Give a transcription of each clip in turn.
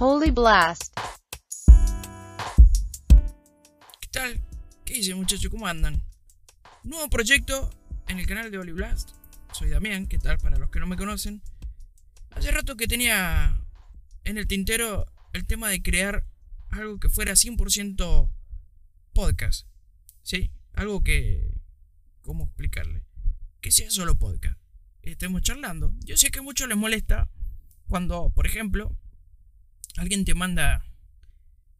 Holy Blast. ¿Qué tal? ¿Qué dice muchachos? ¿Cómo andan? Nuevo proyecto en el canal de Holy Blast. Soy Damián, ¿qué tal? Para los que no me conocen. Hace rato que tenía en el tintero el tema de crear algo que fuera 100% podcast. ¿Sí? Algo que... ¿Cómo explicarle? Que sea solo podcast. Estemos charlando. Yo sé que a muchos les molesta cuando, por ejemplo, alguien te manda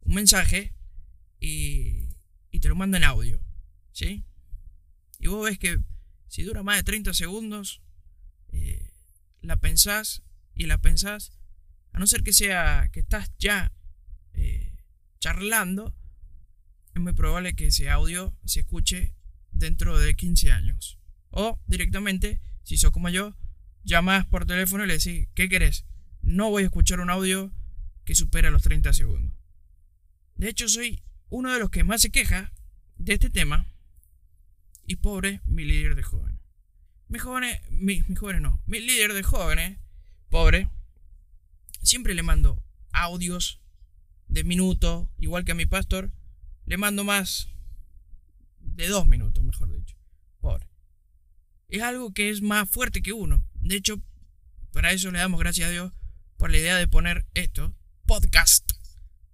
un mensaje y, te lo manda en audio. ¿Sí? Y vos ves que si dura más de 30 segundos, eh, la pensás y la pensás, a no ser que sea que estás ya eh, charlando, es muy probable que ese audio se escuche dentro de 15 años. O directamente, si sos como yo, llamás por teléfono y le decís, ¿qué querés? No voy a escuchar un audio que supera los 30 segundos. De hecho, soy uno de los que más se queja de este tema. Y pobre mi líder de jóvenes. Mis jóvenes, mis, mis jóvenes no, mi líder de jóvenes, pobre, siempre le mando audios de minuto, igual que a mi pastor, le mando más de dos minutos, mejor dicho. Pobre. Es algo que es más fuerte que uno. De hecho, para eso le damos gracias a Dios por la idea de poner esto, podcast,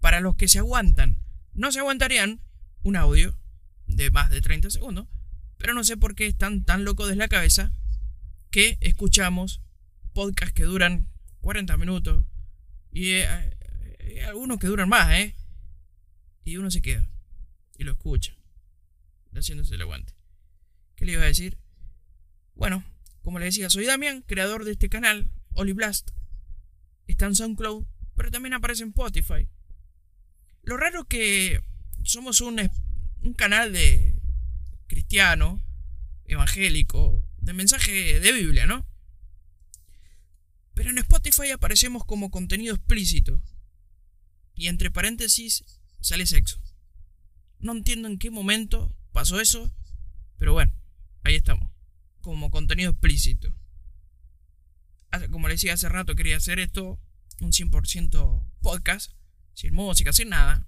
para los que se aguantan. No se aguantarían un audio de más de 30 segundos, pero no sé por qué están tan locos de la cabeza que escuchamos podcasts que duran 40 minutos y eh, eh, algunos que duran más, ¿eh? Y uno se queda y lo escucha, haciéndose el aguante. ¿Qué le iba a decir? Bueno, como le decía, soy Damián, creador de este canal, Blast. Está en SoundCloud, pero también aparece en Spotify. Lo raro es que somos un, un canal de cristiano, evangélico, de mensaje de Biblia, ¿no? Pero en Spotify aparecemos como contenido explícito. Y entre paréntesis sale sexo. No entiendo en qué momento pasó eso, pero bueno, ahí estamos. Como contenido explícito. Como le decía hace rato, quería hacer esto un 100% podcast, sin música, sin nada.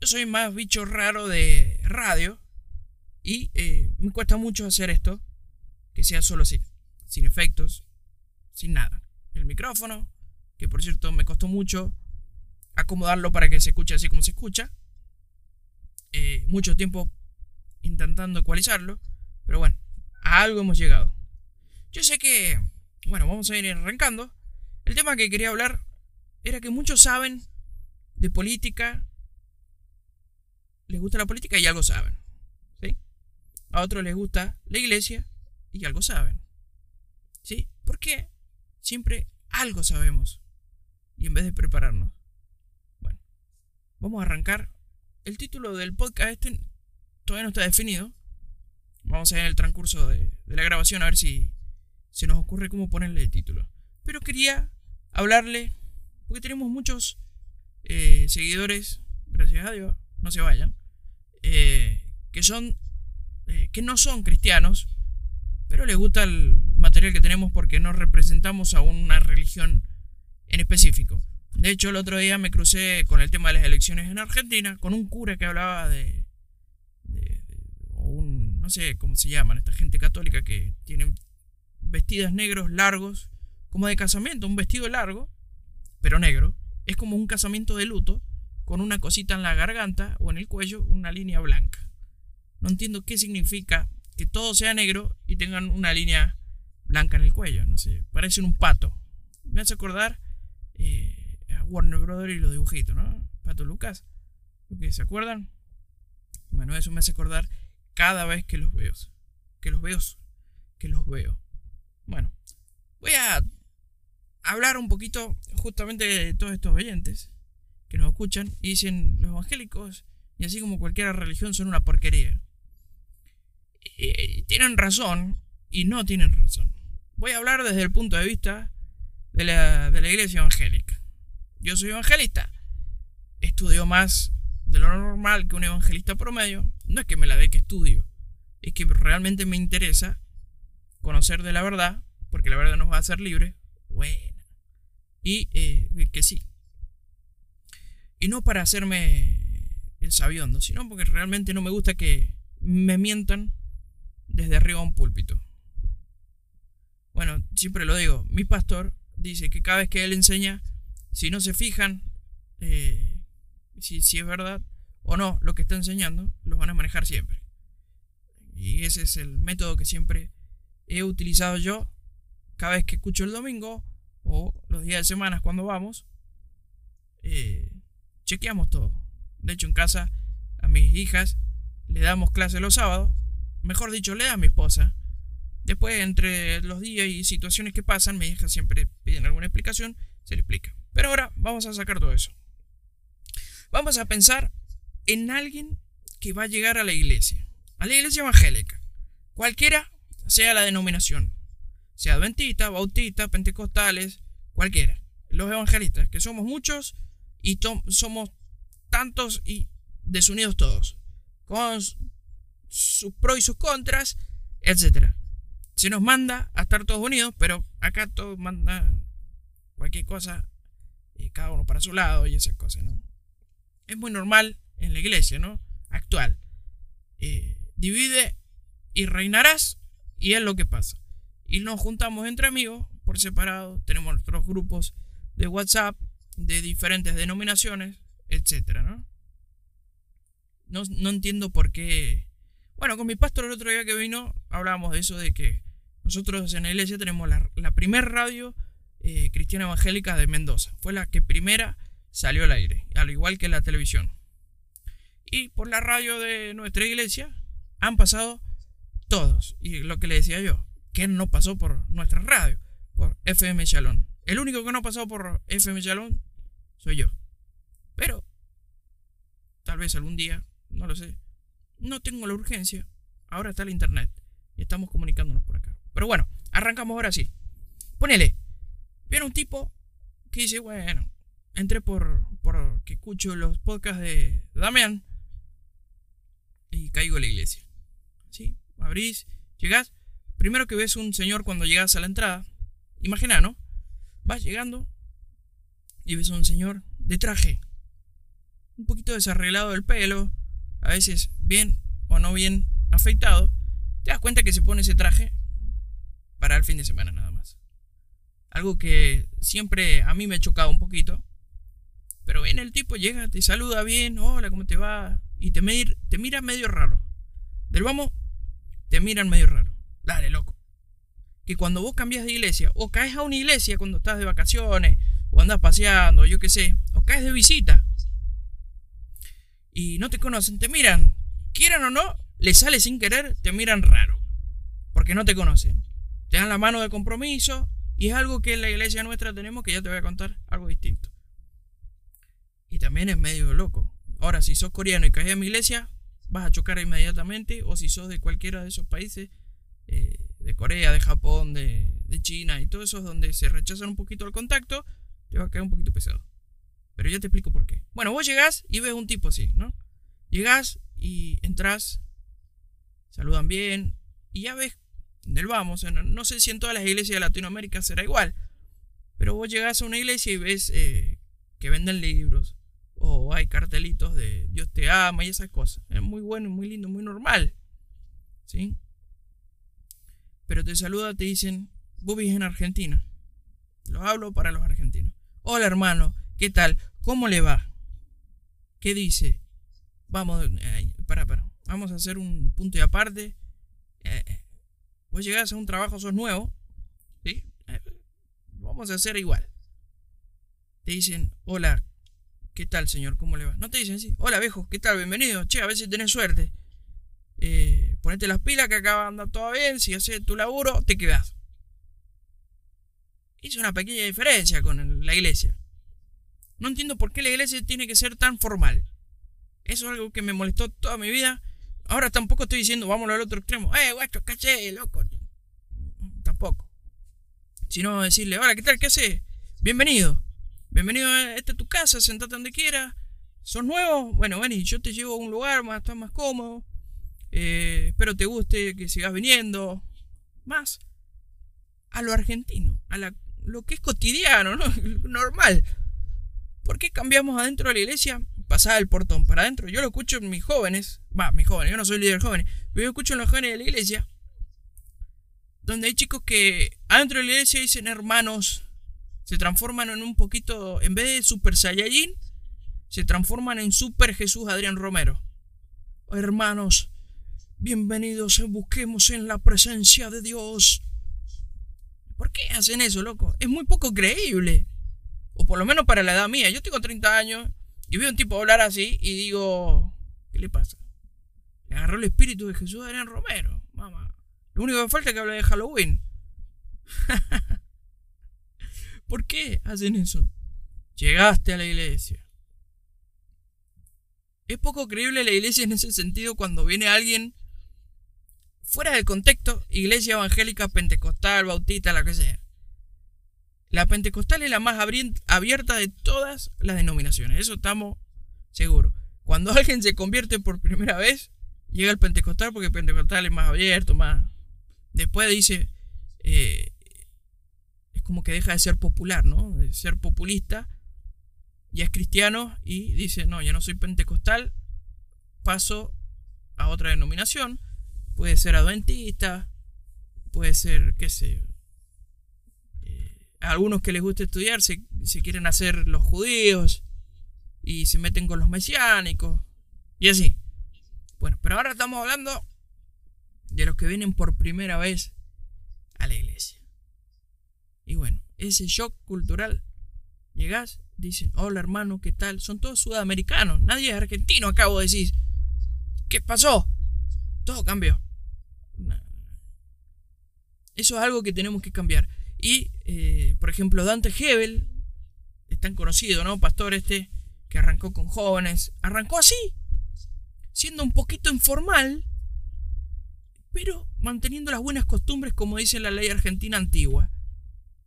Yo soy más bicho raro de radio y eh, me cuesta mucho hacer esto, que sea solo así, sin efectos, sin nada. El micrófono, que por cierto me costó mucho acomodarlo para que se escuche así como se escucha. Eh, mucho tiempo intentando ecualizarlo, pero bueno, a algo hemos llegado. Yo sé que, bueno, vamos a ir arrancando. El tema que quería hablar era que muchos saben de política, les gusta la política y algo saben. ¿Sí? A otros les gusta la iglesia y algo saben. ¿Sí? ¿Por qué? Siempre algo sabemos. Y en vez de prepararnos. Bueno, vamos a arrancar. El título del podcast este todavía no está definido. Vamos a ver en el transcurso de, de la grabación a ver si se nos ocurre cómo ponerle el título. Pero quería hablarle, porque tenemos muchos eh, seguidores, gracias a Dios, no se vayan, eh, que son, eh, que no son cristianos, pero les gusta el material que tenemos porque no representamos a una religión en específico. De hecho, el otro día me crucé con el tema de las elecciones en Argentina, con un cura que hablaba de, de, o un, no sé cómo se llaman, esta gente católica que tienen vestidos negros largos, como de casamiento, un vestido largo, pero negro. Es como un casamiento de luto, con una cosita en la garganta o en el cuello, una línea blanca. No entiendo qué significa que todo sea negro y tengan una línea blanca en el cuello. No sé, parecen un pato. Me hace acordar eh, a Warner Brothers y los dibujitos, ¿no? Pato Lucas. ¿Se acuerdan? Bueno, eso me hace acordar cada vez que los veo. Que los veo. Que los veo. Bueno, voy a hablar un poquito justamente de todos estos oyentes que nos escuchan y dicen los evangélicos y así como cualquier religión son una porquería. Y tienen razón y no tienen razón. Voy a hablar desde el punto de vista de la, de la iglesia evangélica. Yo soy evangelista. Estudio más de lo normal que un evangelista promedio. No es que me la dé que estudio. Es que realmente me interesa conocer de la verdad. Porque la verdad nos va a hacer libres. Bueno y eh, que sí, Y no para hacerme el sabiondo, sino porque realmente no me gusta que me mientan desde arriba a un púlpito. Bueno, siempre lo digo, mi pastor dice que cada vez que él enseña, si no se fijan eh, si, si es verdad o no lo que está enseñando, los van a manejar siempre. Y ese es el método que siempre he utilizado yo cada vez que escucho el domingo o los días de semana cuando vamos. Eh, chequeamos todo. De hecho, en casa a mis hijas le damos clase los sábados. Mejor dicho, le da a mi esposa. Después, entre los días y situaciones que pasan, mis hijas siempre piden alguna explicación, se le explica. Pero ahora vamos a sacar todo eso. Vamos a pensar en alguien que va a llegar a la iglesia, a la iglesia evangélica, cualquiera sea la denominación, sea adventista, bautista, pentecostales, cualquiera. Los evangelistas, que somos muchos y somos tantos y desunidos todos, con sus pros y sus contras, etc. Se nos manda a estar todos unidos, pero acá todos manda cualquier cosa, y cada uno para su lado y esas cosas, ¿no? Es muy normal en la iglesia, ¿no? Actual. Eh, divide y reinarás y es lo que pasa. Y nos juntamos entre amigos por separado, tenemos nuestros grupos de WhatsApp de diferentes denominaciones, etcétera, ¿no? ¿no? entiendo por qué. Bueno, con mi pastor el otro día que vino hablábamos de eso, de que nosotros en la iglesia tenemos la, la primer radio eh, cristiana evangélica de Mendoza. Fue la que primera salió al aire, al igual que la televisión. Y por la radio de nuestra iglesia han pasado todos. Y lo que le decía yo, que no pasó por nuestra radio, por FM Shalom. El único que no pasado por FM Shalom soy yo. Pero, tal vez algún día, no lo sé. No tengo la urgencia. Ahora está el internet. Y estamos comunicándonos por acá. Pero bueno, arrancamos ahora sí. Ponele. Viene un tipo que dice, bueno, entré por, por que escucho los podcasts de Damián y caigo a la iglesia. ¿Sí? Abrís, llegás. Primero que ves un señor cuando llegas a la entrada. Imagina, ¿no? Vas llegando y ves a un señor de traje. Un poquito desarreglado del pelo. A veces bien o no bien afeitado. Te das cuenta que se pone ese traje para el fin de semana nada más. Algo que siempre a mí me ha chocado un poquito. Pero viene el tipo, llega, te saluda bien, hola, ¿cómo te va? Y te, te mira medio raro. Del vamos, te miran medio raro. Dale, loco. Que cuando vos cambias de iglesia, o caes a una iglesia cuando estás de vacaciones, o andas paseando, yo qué sé, o caes de visita, y no te conocen, te miran, quieran o no, le sale sin querer, te miran raro. Porque no te conocen. Te dan la mano de compromiso, y es algo que en la iglesia nuestra tenemos que ya te voy a contar algo distinto. Y también es medio loco. Ahora, si sos coreano y caes en mi iglesia, vas a chocar inmediatamente. O si sos de cualquiera de esos países, eh, de Corea, de Japón, de, China y todos esos donde se rechazan un poquito el contacto, te va a caer un poquito pesado. Pero ya te explico por qué. Bueno, vos llegás y ves un tipo así, ¿no? Llegás y entras, saludan bien y ya ves del vamos. No sé si en todas las iglesias de Latinoamérica será igual. Pero vos llegás a una iglesia y ves eh, que venden libros, o hay cartelitos de Dios te ama y esas cosas. Es muy bueno, muy lindo, muy normal. ¿Sí? Pero te saluda, te dicen, vos vivís en Argentina. Lo hablo para los argentinos. Hola hermano, ¿qué tal? ¿Cómo le va? ¿Qué dice? Vamos, eh, para, para. Vamos a hacer un punto de aparte. Eh, vos llegás a un trabajo, sos nuevo. ¿sí? Eh, vamos a hacer igual. Te dicen, hola, ¿Qué tal, señor? ¿Cómo le va? No te dicen así. Hola, viejo, ¿qué tal? Bienvenido. Che, a si tenés suerte. Eh, ponete las pilas que acá va a andar todo bien. Si haces tu laburo, te quedas. Es una pequeña diferencia con la iglesia. No entiendo por qué la iglesia tiene que ser tan formal. Eso es algo que me molestó toda mi vida. Ahora tampoco estoy diciendo, vamos al otro extremo. Eh, guacho, caché, loco. Tampoco. Sino decirle, hola, ¿qué tal? ¿Qué haces? Bienvenido. Bienvenido a esta tu casa, sentate donde quieras. ¿Sos nuevo? Bueno, vení, yo te llevo a un lugar más, estás más cómodo. Eh, espero te guste, que sigas viniendo. Más a lo argentino, a lo que es cotidiano, ¿no? normal. ¿Por qué cambiamos adentro de la iglesia? Pasaba el portón para adentro. Yo lo escucho en mis jóvenes. Va, mis jóvenes, yo no soy líder joven. Pero yo escucho en los jóvenes de la iglesia. Donde hay chicos que adentro de la iglesia dicen hermanos. Se transforman en un poquito. En vez de Super Saiyajin. Se transforman en Super Jesús Adrián Romero. Hermanos. Bienvenidos. Busquemos en la presencia de Dios. ¿Por qué hacen eso, loco? Es muy poco creíble. O por lo menos para la edad mía. Yo tengo 30 años y veo a un tipo hablar así y digo, ¿qué le pasa? Le agarró el espíritu de Jesús Adrián Romero. Mamá. Lo único que falta es que hable de Halloween. ¿Por qué hacen eso? Llegaste a la iglesia. Es poco creíble la iglesia en ese sentido cuando viene alguien fuera del contexto, iglesia evangélica, pentecostal, bautista, la que sea. La pentecostal es la más abierta de todas las denominaciones, eso estamos seguros. Cuando alguien se convierte por primera vez, llega el pentecostal porque el pentecostal es más abierto, más... Después dice, eh, es como que deja de ser popular, ¿no? De ser populista, ya es cristiano y dice, no, ya no soy pentecostal, paso a otra denominación, puede ser adventista, puede ser, qué sé yo, algunos que les gusta estudiar se, quieren hacer los judíos y se meten con los mesiánicos y así. Bueno, pero ahora estamos hablando de los que vienen por primera vez a la iglesia. Y bueno, ese shock cultural. Llegás, dicen, hola hermano, ¿qué tal? Son todos sudamericanos, nadie es argentino, acabo de decir. ¿Qué pasó? Todo cambió. Eso es algo que tenemos que cambiar. Y, eh, por ejemplo, Dante Hebel, es tan conocido, ¿no? Pastor este, que arrancó con jóvenes, arrancó así, siendo un poquito informal, pero manteniendo las buenas costumbres, como dice la ley argentina antigua.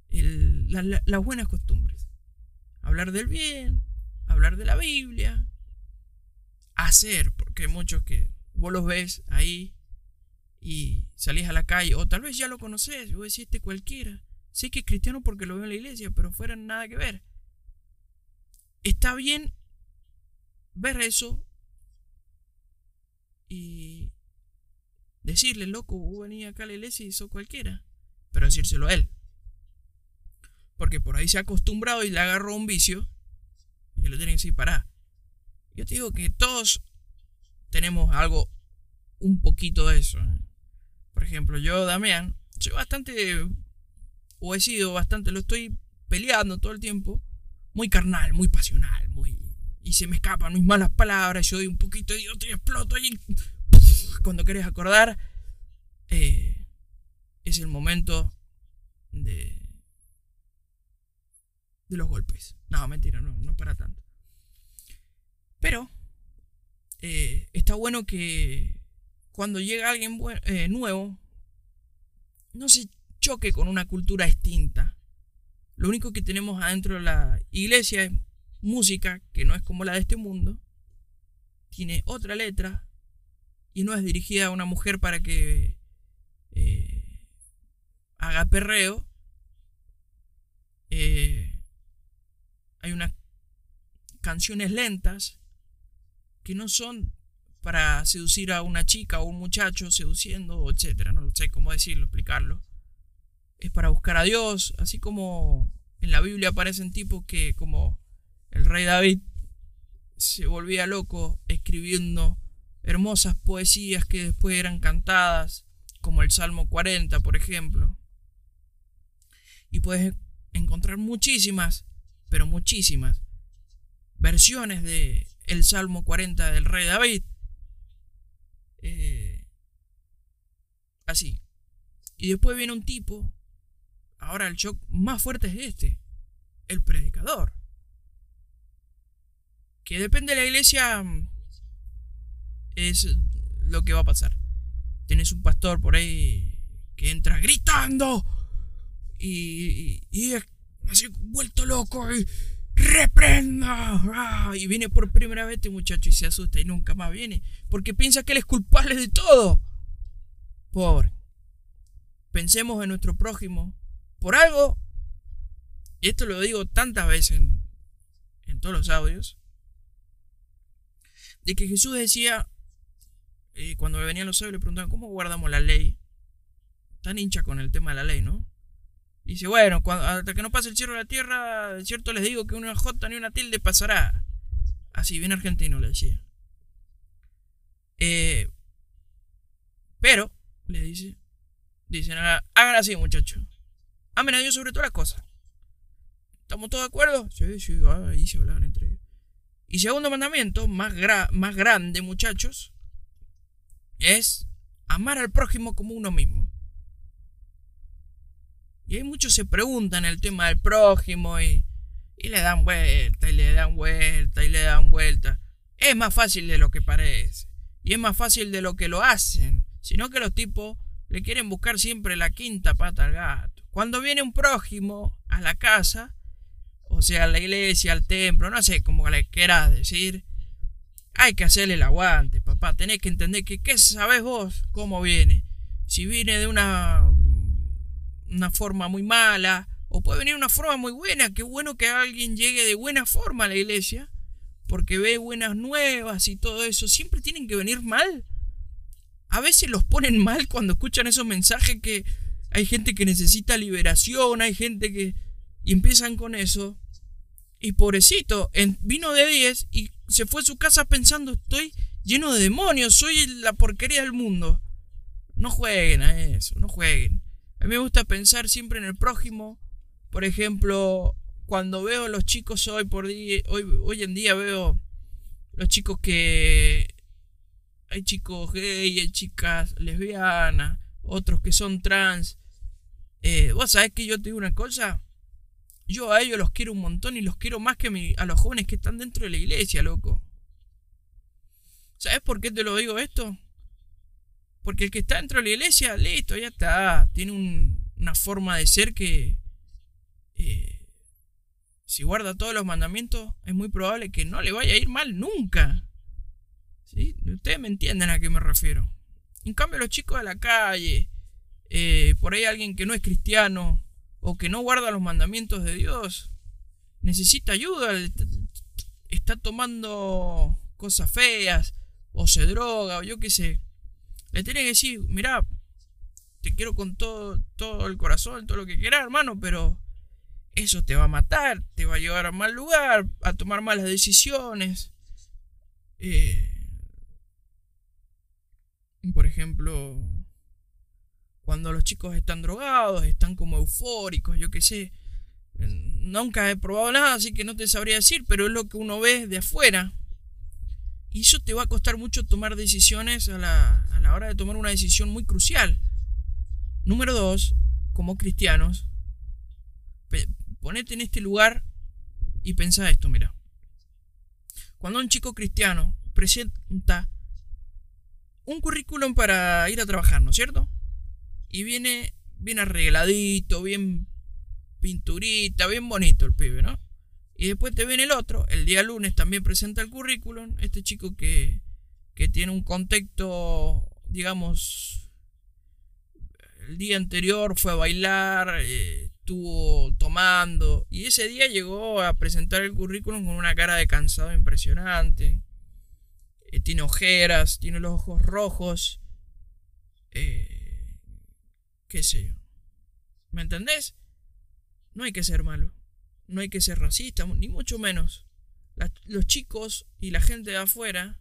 las buenas costumbres. Hablar del bien, hablar de la Biblia, hacer, porque hay muchos que vos los ves ahí y salís a la calle, o tal vez ya lo conoces, vos decís este cualquiera. Sé que es cristiano porque lo veo en la iglesia, pero fuera nada que ver. Está bien ver eso y decirle, loco, vos venís acá a la iglesia y sos cualquiera. Pero decírselo a él. Porque por ahí se ha acostumbrado y le agarró un vicio y lo tiene que decir, pará. Yo te digo que todos tenemos algo, un poquito de eso. Por ejemplo, yo, Damián, soy bastante o he sido bastante, lo estoy peleando todo el tiempo, muy carnal, muy pasional, muy... Y se me escapan mis malas palabras, yo doy un poquito de y exploto y... Cuando querés acordar, eh, es el momento de... de los golpes. No, mentira, no, no para tanto. Pero eh, está bueno que cuando llega alguien eh, nuevo, no se choque con una cultura extinta. Lo único que tenemos adentro de la iglesia es música que no es como la de este mundo. Tiene otra letra y no es dirigida a una mujer para que eh, haga perreo. Hay unas canciones lentas que no son para seducir a una chica o un muchacho seduciendo, etcétera. No sé cómo decirlo, explicarlo es para buscar a Dios, así como en la Biblia aparecen tipos que como el rey David se volvía loco escribiendo hermosas poesías que después eran cantadas, como el Salmo 40, por ejemplo. Y puedes encontrar muchísimas, pero muchísimas versiones de el Salmo 40 del rey David. Eh, así. Y después viene un tipo Ahora el shock más fuerte es este, el predicador. Que depende de la iglesia, mm, es lo que va a pasar. Tienes un pastor por ahí que entra gritando y, y, es así vuelto loco y reprenda. Ah, y viene por primera vez este muchacho y se asusta y nunca más viene porque piensa que él es culpable de todo. Pobre. Pensemos en nuestro prójimo por algo, y esto lo digo tantas veces en, en todos los audios, de que Jesús decía, eh, cuando venían los sabios le preguntaban, ¿cómo guardamos la ley? Tan hincha con el tema de la ley, ¿no? Dice, bueno, hasta que no pase el cielo de la tierra, cierto les digo que una J ni una tilde pasará. Así, bien argentino le decía. Eh, pero, le dice, dicen, hagan así muchachos. Amen a Dios sobre todas las cosas. ¿Estamos todos de acuerdo? Sí, sí, ahí se hablaban entre ellos. Y segundo mandamiento, más, más grande, muchachos, es amar al prójimo como uno mismo. Y hay muchos se preguntan el tema del prójimo y, y le dan vuelta y le dan vuelta y le dan vuelta. Es más fácil de lo que parece. Y es más fácil de lo que lo hacen. Sino que los tipos le quieren buscar siempre la quinta pata al gato. Cuando viene un prójimo a la casa, o sea, a la iglesia, al templo, no sé, como le quieras decir, hay que hacerle el aguante, papá. Tenés que entender que, ¿qué sabes vos cómo viene? Si viene de una, una forma muy mala, o puede venir una forma muy buena. Qué bueno que alguien llegue de buena forma a la iglesia, porque ve buenas nuevas y todo eso. Siempre tienen que venir mal. A veces los ponen mal cuando escuchan esos mensajes que hay gente que necesita liberación, hay gente que... Y empiezan con eso. Y pobrecito, vino de 10 y se fue a su casa pensando, estoy lleno de demonios, soy la porquería del mundo. No jueguen a eso, no jueguen. A me gusta pensar siempre en el prójimo. Por ejemplo, cuando veo a los chicos hoy por día, hoy, en día veo los chicos que hay chicos gay, hay chicas lesbianas, otros que son trans. Eh, Vos sabés que yo te digo una cosa. Yo a ellos los quiero un montón y los quiero más que a, los jóvenes que están dentro de la iglesia, loco. ¿Sabes por qué te lo digo esto? Porque el que está dentro de la iglesia, listo, ya está. Tiene una forma de ser que... Eh, si guarda todos los mandamientos, es muy probable que no le vaya a ir mal nunca. ¿Sí? Ustedes me entienden a qué me refiero. En cambio, los chicos de la calle, eh, por ahí alguien que no es cristiano, o que no guarda los mandamientos de Dios, necesita ayuda, está tomando cosas feas, o se droga, o yo qué sé. Le tiene que decir, mira, te quiero con todo, todo el corazón, todo lo que quieras, hermano, pero eso te va a matar, te va a llevar a mal lugar, a tomar malas decisiones. Eh, por ejemplo, cuando los chicos están drogados, están como eufóricos, yo qué sé. Nunca he probado nada, así que no te sabría decir, pero es lo que uno ve de afuera. Y eso te va a costar mucho tomar decisiones a la, a la hora de tomar una decisión muy crucial. Número dos, como cristianos, ponete en este lugar y pensá esto, mira. Cuando un chico cristiano presenta un currículum para ir a trabajar, ¿no es cierto? Y viene bien arregladito, bien pinturita, bien bonito el pibe, ¿no? Y después te viene el otro, el día lunes también presenta el currículum, este chico que, que tiene un contexto, digamos, el día anterior fue a bailar, eh, estuvo tomando, y ese día llegó a presentar el currículum con una cara de cansado impresionante, eh, tiene ojeras, tiene los ojos rojos, eh, qué sé yo. ¿Me entendés? No hay que ser malo, no hay que ser racista, ni mucho menos. los chicos y la gente de afuera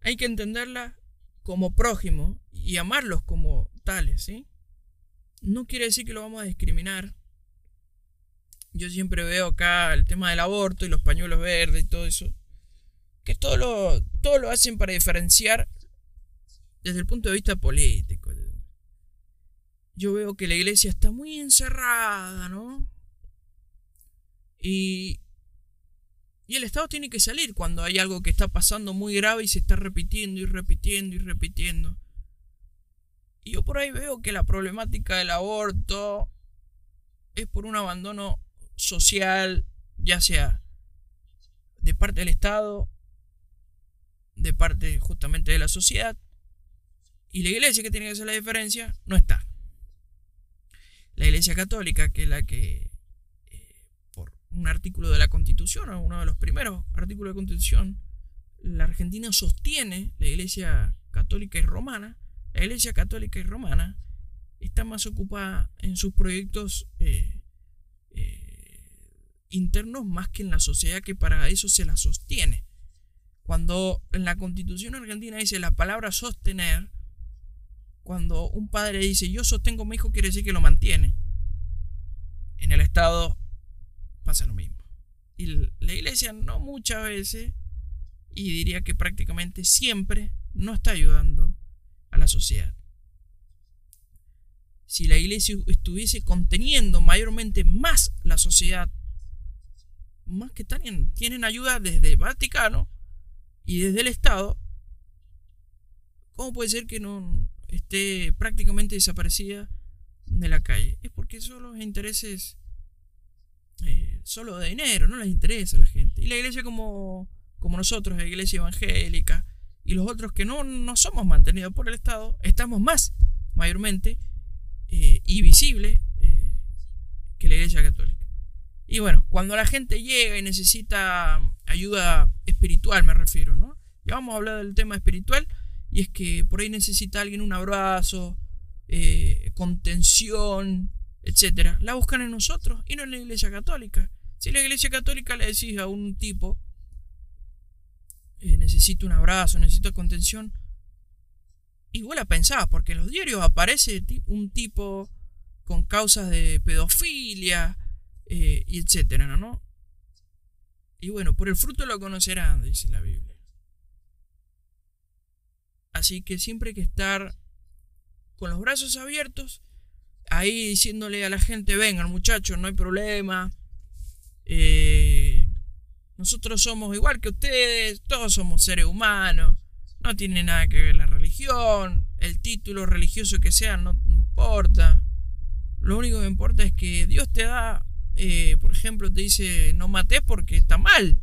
hay que entenderla como prójimo y amarlos como tales, ¿sí? No quiere decir que lo vamos a discriminar. Yo siempre veo acá el tema del aborto y los pañuelos verdes y todo eso. Que todo lo, todo lo hacen para diferenciar desde el punto de vista político yo veo que la iglesia está muy encerrada, ¿no? Y, y el Estado tiene que salir cuando hay algo que está pasando muy grave y se está repitiendo y repitiendo y repitiendo. Y yo por ahí veo que la problemática del aborto es por un abandono social, ya sea de parte del Estado, de parte justamente de la sociedad, y la iglesia que tiene que hacer la diferencia no está la Iglesia Católica, que es la que, un artículo de la Constitución, o uno de los primeros artículos de Constitución, la Argentina sostiene, la Iglesia Católica y Romana, la Iglesia Católica y Romana está más ocupada en sus proyectos eh, eh, internos más que en la sociedad que para eso se la sostiene. Cuando en la constitución argentina dice la palabra sostener, cuando un padre dice yo sostengo a mi hijo quiere decir que lo mantiene. En el Estado pasa lo mismo. Y la iglesia no muchas veces, y diría que prácticamente siempre, no está ayudando a la sociedad. Si la iglesia estuviese conteniendo mayormente más la sociedad, más que tienen, tienen ayuda desde el Vaticano y desde el Estado, ¿cómo puede ser que no esté prácticamente desaparecida de la calle? Es porque son los intereses eh, solo de dinero, no les interesa a la gente. Y la iglesia como, como nosotros, la iglesia evangélica, y los otros que no, no somos mantenidos por el Estado, estamos más mayormente eh, y visibles eh, que la iglesia católica. Y bueno, cuando la gente llega y necesita ayuda espiritual, me refiero, ¿no? Ya vamos a hablar del tema espiritual, y es que por ahí necesita alguien un abrazo, contención, etcétera, la buscan en nosotros y no en la iglesia católica. Si la iglesia católica le decís a un tipo, eh, necesito un abrazo, necesito contención, y vos la pensás, porque en los diarios aparece un tipo con causas de pedofilia, eh, y etcétera, ¿no? Y bueno, por el fruto lo conocerán, dice la Biblia. Así que siempre hay que estar con los brazos abiertos ahí diciéndole a la gente, vengan muchachos, no hay problema. Eh, nosotros somos igual que ustedes, todos somos seres humanos. No tiene nada que ver la religión, el título religioso que sea, no importa. Lo único que importa es que Dios te da, eh, por ejemplo, te dice, no mates porque está mal.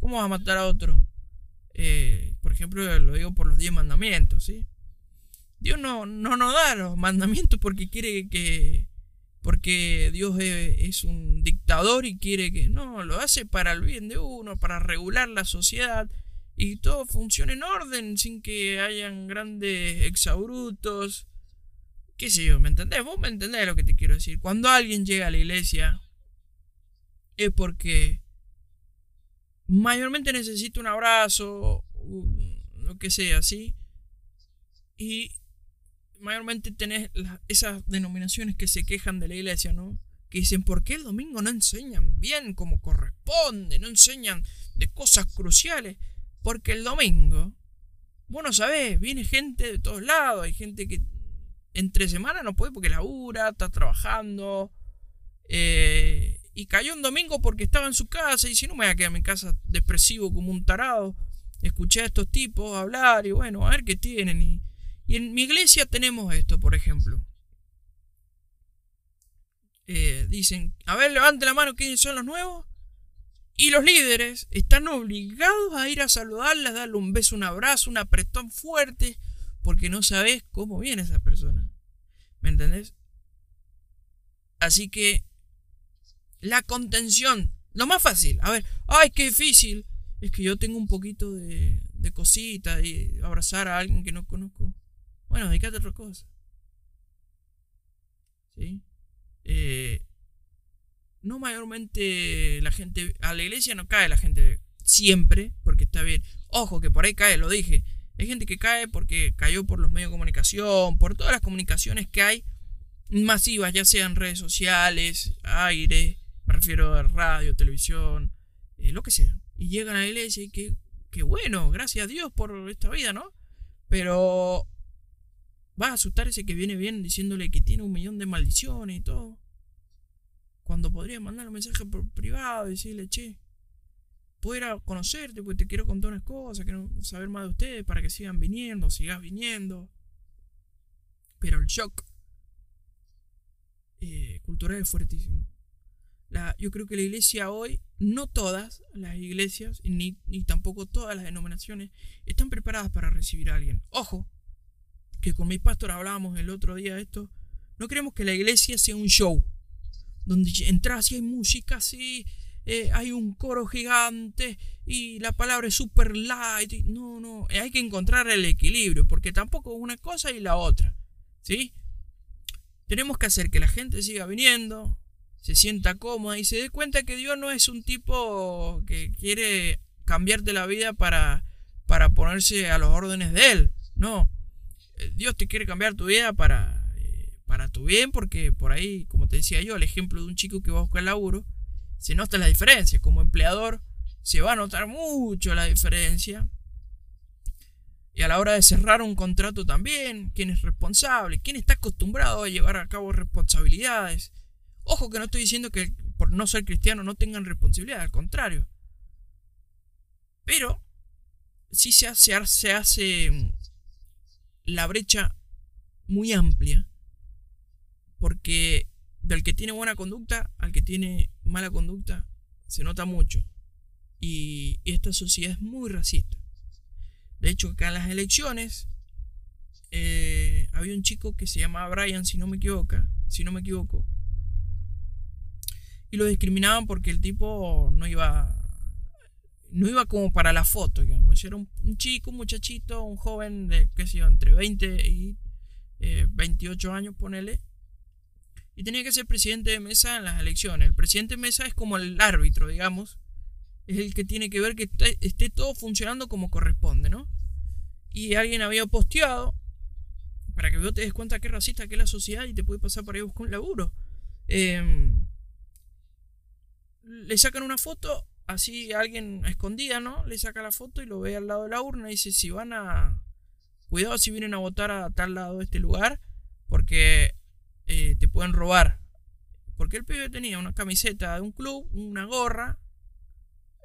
¿Cómo vas a matar a otro? Eh, por ejemplo, lo digo por los diez mandamientos, ¿sí? Dios no, no nos da los mandamientos porque quiere que... Porque Dios es, un dictador y quiere que... No, lo hace para el bien de uno, para regular la sociedad y todo funcione en orden sin que hayan grandes exabrutos. ¿Qué sé yo? ¿Me entendés? Vos me entendés lo que te quiero decir. Cuando alguien llega a la iglesia es porque mayormente necesita un abrazo, lo que sea, ¿sí? Y mayormente tenés esas denominaciones que se quejan de la iglesia, ¿no? Que dicen, ¿por qué el domingo no enseñan bien como corresponde? No enseñan de cosas cruciales. Porque el domingo, bueno, sabés, viene gente de todos lados. Hay gente que entre semana no puede porque labura, está trabajando. Eh, y cayó un domingo porque estaba en su casa y si no me voy a quedar en mi casa depresivo como un tarado. Escuché a estos tipos hablar y bueno, a ver qué tienen. Y, y en mi iglesia tenemos esto, por ejemplo. Eh, dicen, a ver, levante la mano, ¿quiénes son los nuevos? Y los líderes están obligados a ir a saludarles, darle un beso, un abrazo, un apretón fuerte, porque no sabes cómo viene esa persona. ¿Me entendés? Así que la contención, lo más fácil, a ver, ay, qué difícil, es que yo tengo un poquito de, de cosita y abrazar a alguien que no conozco. Bueno, dedícate a otra cosa. ¿Sí? Eh, no mayormente la gente, a la iglesia no cae la gente siempre, porque está bien. Ojo, que por ahí cae, lo dije. Hay gente que cae porque cayó por los medios de comunicación, por todas las comunicaciones que hay masivas, ya sean redes sociales, aire, me refiero a radio, televisión, eh, lo que sea. Y llegan a la iglesia y que, que bueno, gracias a Dios por esta vida, ¿no? Pero Va a asustar ese que viene bien diciéndole que tiene un millón de maldiciones y todo. Cuando podría mandar un mensaje por privado y decirle, che, puedo ir a conocerte porque te quiero contar unas cosas, quiero saber más de ustedes para que sigan viniendo, sigas viniendo. Pero el shock eh, cultural es fuertísimo. La, yo creo que la iglesia hoy, no todas las iglesias, ni, ni tampoco todas las denominaciones, están preparadas para recibir a alguien. Ojo, que con mi pastor hablábamos el otro día de esto, no queremos que la iglesia sea un show, donde entras y hay música así, eh, hay un coro gigante y la palabra es super light. No, no, hay que encontrar el equilibrio, porque tampoco es una cosa y la otra. ¿Sí? Tenemos que hacer que la gente siga viniendo, se sienta cómoda y se dé cuenta que Dios no es un tipo que quiere cambiarte la vida para, para ponerse a los órdenes de Él. No, Dios te quiere cambiar tu vida para, eh, para tu bien, porque por ahí, como te decía yo, el ejemplo de un chico que va a buscar laburo, se nota la diferencia. Como empleador, se va a notar mucho la diferencia. Y a la hora de cerrar un contrato también, quién es responsable, quién está acostumbrado a llevar a cabo responsabilidades. Ojo que no estoy diciendo que por no ser cristiano no tengan responsabilidad, al contrario. Pero sí se hace, se hace la brecha muy amplia. Porque del que tiene buena conducta al que tiene mala conducta se nota mucho. Y esta sociedad es muy racista. De hecho, acá en las elecciones eh, había un chico que se llamaba Brian, si no me equivoco, si no me equivoco. Y lo discriminaban porque el tipo no iba no iba como para la foto, digamos. Era un, chico, un muchachito, un joven de, qué sé yo, entre 20 y 28 eh, años, ponele. Y tenía que ser presidente de mesa en las elecciones. El presidente de mesa es como el árbitro, digamos. Es el que tiene que ver que esté todo funcionando como corresponde, ¿no? Y alguien había posteado, para que vos te des cuenta qué racista que es la sociedad y te puede pasar por ahí buscar un laburo. Em, le sacan una foto así alguien escondida, ¿no? Le saca la foto y lo ve al lado de la urna y dice, si van a... Cuidado si vienen a votar a tal lado de este lugar, porque eh, te pueden robar. Porque el pibe tenía una camiseta de un club, una gorra,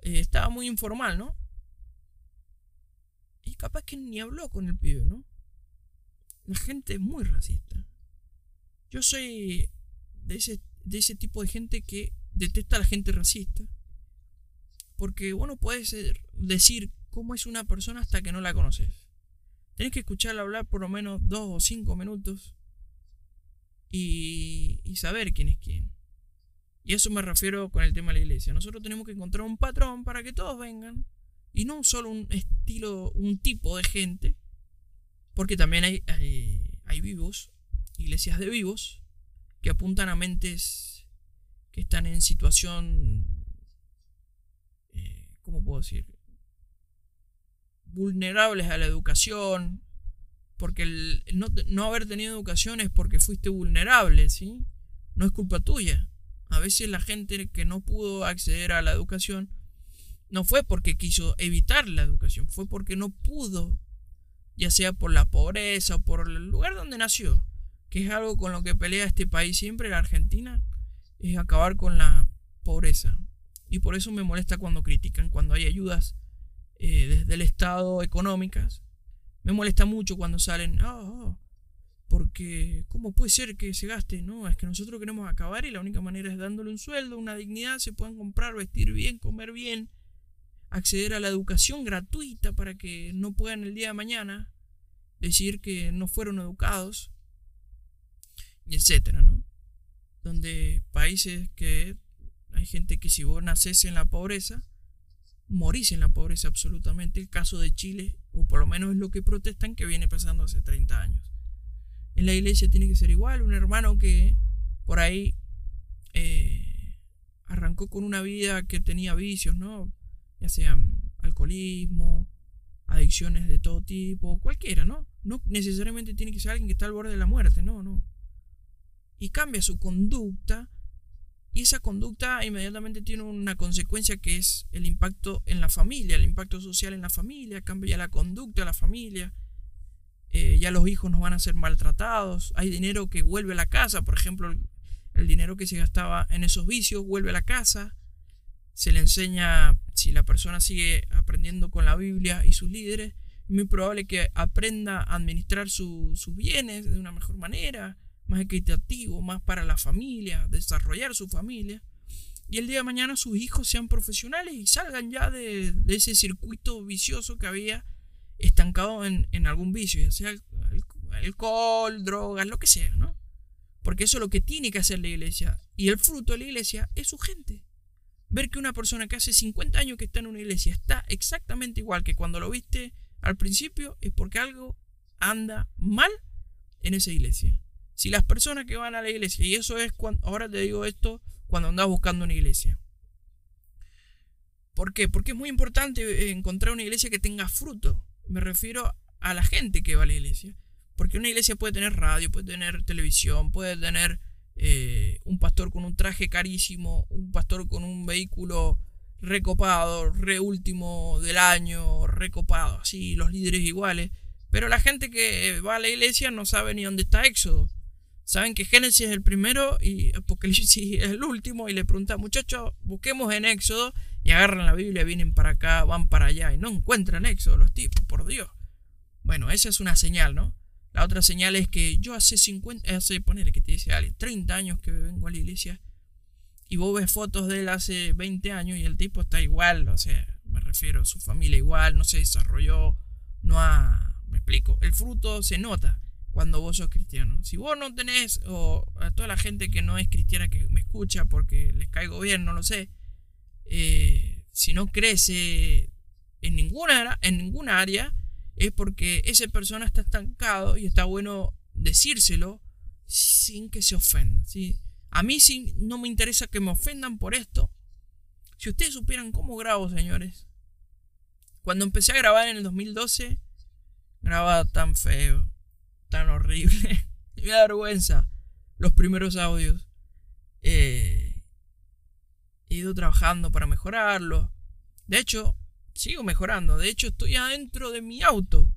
eh, estaba muy informal, ¿no? Y capaz que ni habló con el pibe, ¿no? La gente es muy racista. Yo soy de ese, de ese tipo de gente que detesta a la gente racista porque vos no puedes decir cómo es una persona hasta que no la conoces. Tenés que escucharla hablar por lo menos dos o cinco minutos y, y saber quién es quién. Y eso me refiero con el tema de la iglesia. Nosotros tenemos que encontrar un patrón para que todos vengan. Y no solo un estilo, un tipo de gente. Porque también hay, hay vivos, iglesias de vivos, que apuntan a mentes que están en situación ¿cómo puedo decir? Vulnerables a la educación, porque el no, haber tenido educación es porque fuiste vulnerable, ¿sí? No es culpa tuya. A veces la gente que no pudo acceder a la educación no fue porque quiso evitar la educación, fue porque no pudo, ya sea por la pobreza o por el lugar donde nació, que es algo con lo que pelea este país siempre, la Argentina, es acabar con la pobreza. Y por eso me molesta cuando critican, cuando hay ayudas eh, desde el Estado económicas. Me molesta mucho cuando salen, oh, porque ¿cómo puede ser que se gaste? No, es que nosotros queremos acabar y la única manera es dándole un sueldo, una dignidad, se puedan comprar, vestir bien, comer bien, acceder a la educación gratuita para que no puedan el día de mañana decir que no fueron educados, etcétera, ¿no? Donde países que hay gente que si vos nacés en la pobreza, morís en la pobreza absolutamente. El caso de Chile, o por lo menos es lo que protestan, que viene pasando hace 30 años. En la iglesia tiene que ser igual. Un hermano que por ahí eh, arrancó con una vida que tenía vicios, ¿no? Ya sean alcoholismo, adicciones de todo tipo, cualquiera, ¿no? No necesariamente tiene que ser alguien que está al borde de la muerte, no, no. Y cambia su conducta y esa conducta inmediatamente tiene una consecuencia que es el impacto en la familia, el impacto social en la familia, cambia la conducta de la familia, eh, ya los hijos no van a ser maltratados, hay dinero que vuelve a la casa, por ejemplo, el, dinero que se gastaba en esos vicios vuelve a la casa, se le enseña, si la persona sigue aprendiendo con la Biblia y sus líderes, es muy probable que aprenda a administrar sus bienes de una mejor manera, más equitativo, más para la familia, desarrollar su familia. Y el día de mañana sus hijos sean profesionales y salgan ya de, ese circuito vicioso que había estancado en, algún vicio, ya sea alcohol, drogas, lo que sea, ¿no? Porque eso es lo que tiene que hacer la iglesia. Y el fruto de la iglesia es su gente. ver que una persona que hace 50 años que está en una iglesia está exactamente igual que cuando lo viste al principio, es porque algo anda mal en esa iglesia. Si las personas que van a la iglesia, y eso es cuando, ahora te digo esto, cuando andas buscando una iglesia. ¿Por qué? Porque es muy importante encontrar una iglesia que tenga fruto. Me refiero a la gente que va a la iglesia. Porque una iglesia puede tener radio, puede tener televisión, puede tener eh, un pastor con un traje carísimo, un pastor con un vehículo recopado, re último del año, recopado, así, los líderes iguales. Pero la gente que va a la iglesia no sabe ni dónde está Éxodo. Saben que Génesis es el primero y Apocalipsis es el último y le preguntan, muchachos, busquemos en Éxodo y agarran la Biblia, vienen para acá, van para allá y no encuentran Éxodo los tipos, por Dios. Bueno, esa es una señal, ¿no? La otra señal es que yo hace 50, hace, ponerle que te dice Ale, 30 años que vengo a la iglesia y vos ves fotos de él hace 20 años y el tipo está igual, o sea, me refiero su familia igual, no se desarrolló, no ha, me explico, el fruto se nota cuando vos sos cristiano. Si vos no tenés, o a toda la gente que no es cristiana que me escucha porque les caigo bien, no lo sé, eh, si no crece en ninguna, en ninguna área, es porque esa persona está estancado y está bueno decírselo sin que se ofenda. ¿sí? A mí sí no me interesa que me ofendan por esto. Si ustedes supieran cómo grabo, señores. Cuando empecé a grabar en el 2012, grababa tan feo, tan horrible. me da vergüenza los primeros audios. Eh, he ido trabajando para mejorarlo. De hecho, sigo mejorando. De hecho, estoy adentro de mi auto.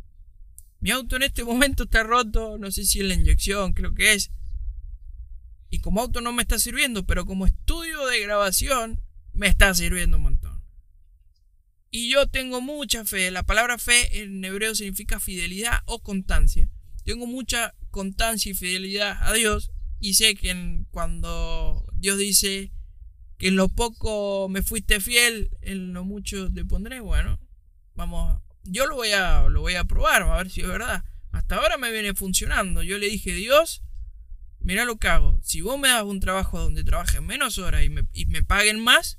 Mi auto en este momento está roto. No sé si es la inyección, creo que es. Y como auto no me está sirviendo, pero como estudio de grabación me está sirviendo un montón. Y yo tengo mucha fe. La palabra fe en hebreo significa fidelidad o constancia. Tengo mucha constancia y fidelidad a Dios. Y sé que cuando Dios dice que en lo poco me fuiste fiel, en lo mucho te pondré. Bueno, vamos, yo lo voy a, lo voy a probar, a ver si es verdad. Hasta ahora me viene funcionando. Yo le dije, Dios, mira lo que hago. Si vos me das un trabajo donde trabaje menos horas y me, y me paguen más,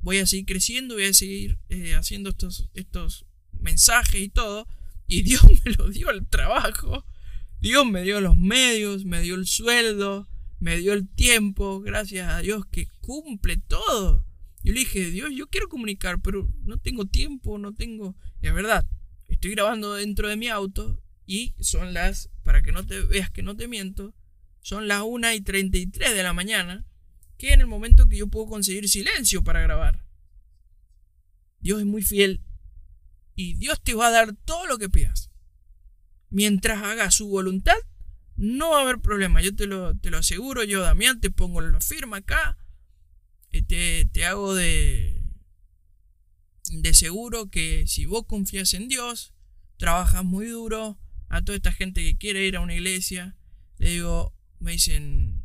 voy a seguir creciendo, voy a seguir eh, haciendo estos, estos mensajes y todo. Y Dios me lo dio el trabajo. Dios me dio los medios, me dio el sueldo, me dio el tiempo, gracias a Dios que cumple todo. Yo le dije, Dios, yo quiero comunicar, pero no tengo tiempo, no tengo... Es verdad, estoy grabando dentro de mi auto y son las, para que no te veas que no te miento, son las 1 y 33 de la mañana, que en el momento que yo puedo conseguir silencio para grabar. Dios es muy fiel y Dios te va a dar todo lo que pidas. Mientras hagas su voluntad, no va a haber problema. Yo te lo, te lo aseguro, yo, Damián, te pongo la firma acá. Eh, te, te hago de, de seguro que si vos confías en Dios, trabajas muy duro. A toda esta gente que quiere ir a una iglesia, le digo, me dicen,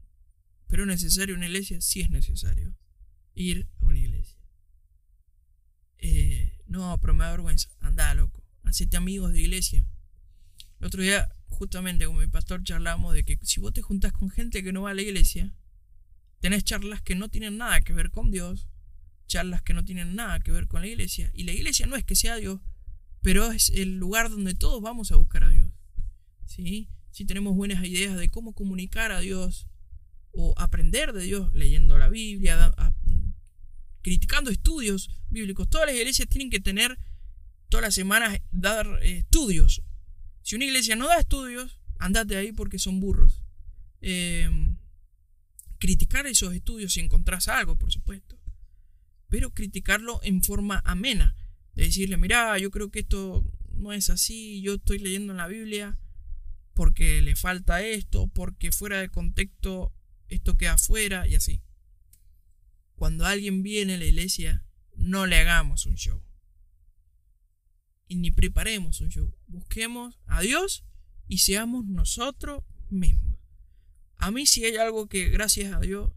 ¿pero es necesario una iglesia? Sí es necesario ir a una iglesia. Eh, no, pero me da vergüenza. Anda, loco. Hacete amigos de iglesia. El otro día justamente con mi pastor charlamos de que si vos te juntas con gente que no va a la iglesia, tenés charlas que no tienen nada que ver con Dios, charlas que no tienen nada que ver con la iglesia. Y la iglesia no es que sea Dios, pero es el lugar donde todos vamos a buscar a Dios. ¿Sí? Si tenemos buenas ideas de cómo comunicar a Dios o aprender de Dios leyendo la Biblia, criticando estudios bíblicos. Todas las iglesias tienen que tener todas las semanas dar eh, estudios si una iglesia no da estudios, andate ahí porque son burros. Em, criticar esos estudios si encontrás algo, por supuesto. Pero criticarlo en forma amena. De decirle, mira, yo creo que esto no es así, yo estoy leyendo en la Biblia porque le falta esto, porque fuera de contexto esto queda fuera y así. Cuando alguien viene a la iglesia, no le hagamos un show y ni preparemos un show. Busquemos a Dios y seamos nosotros mismos. A mí si hay algo que gracias a Dios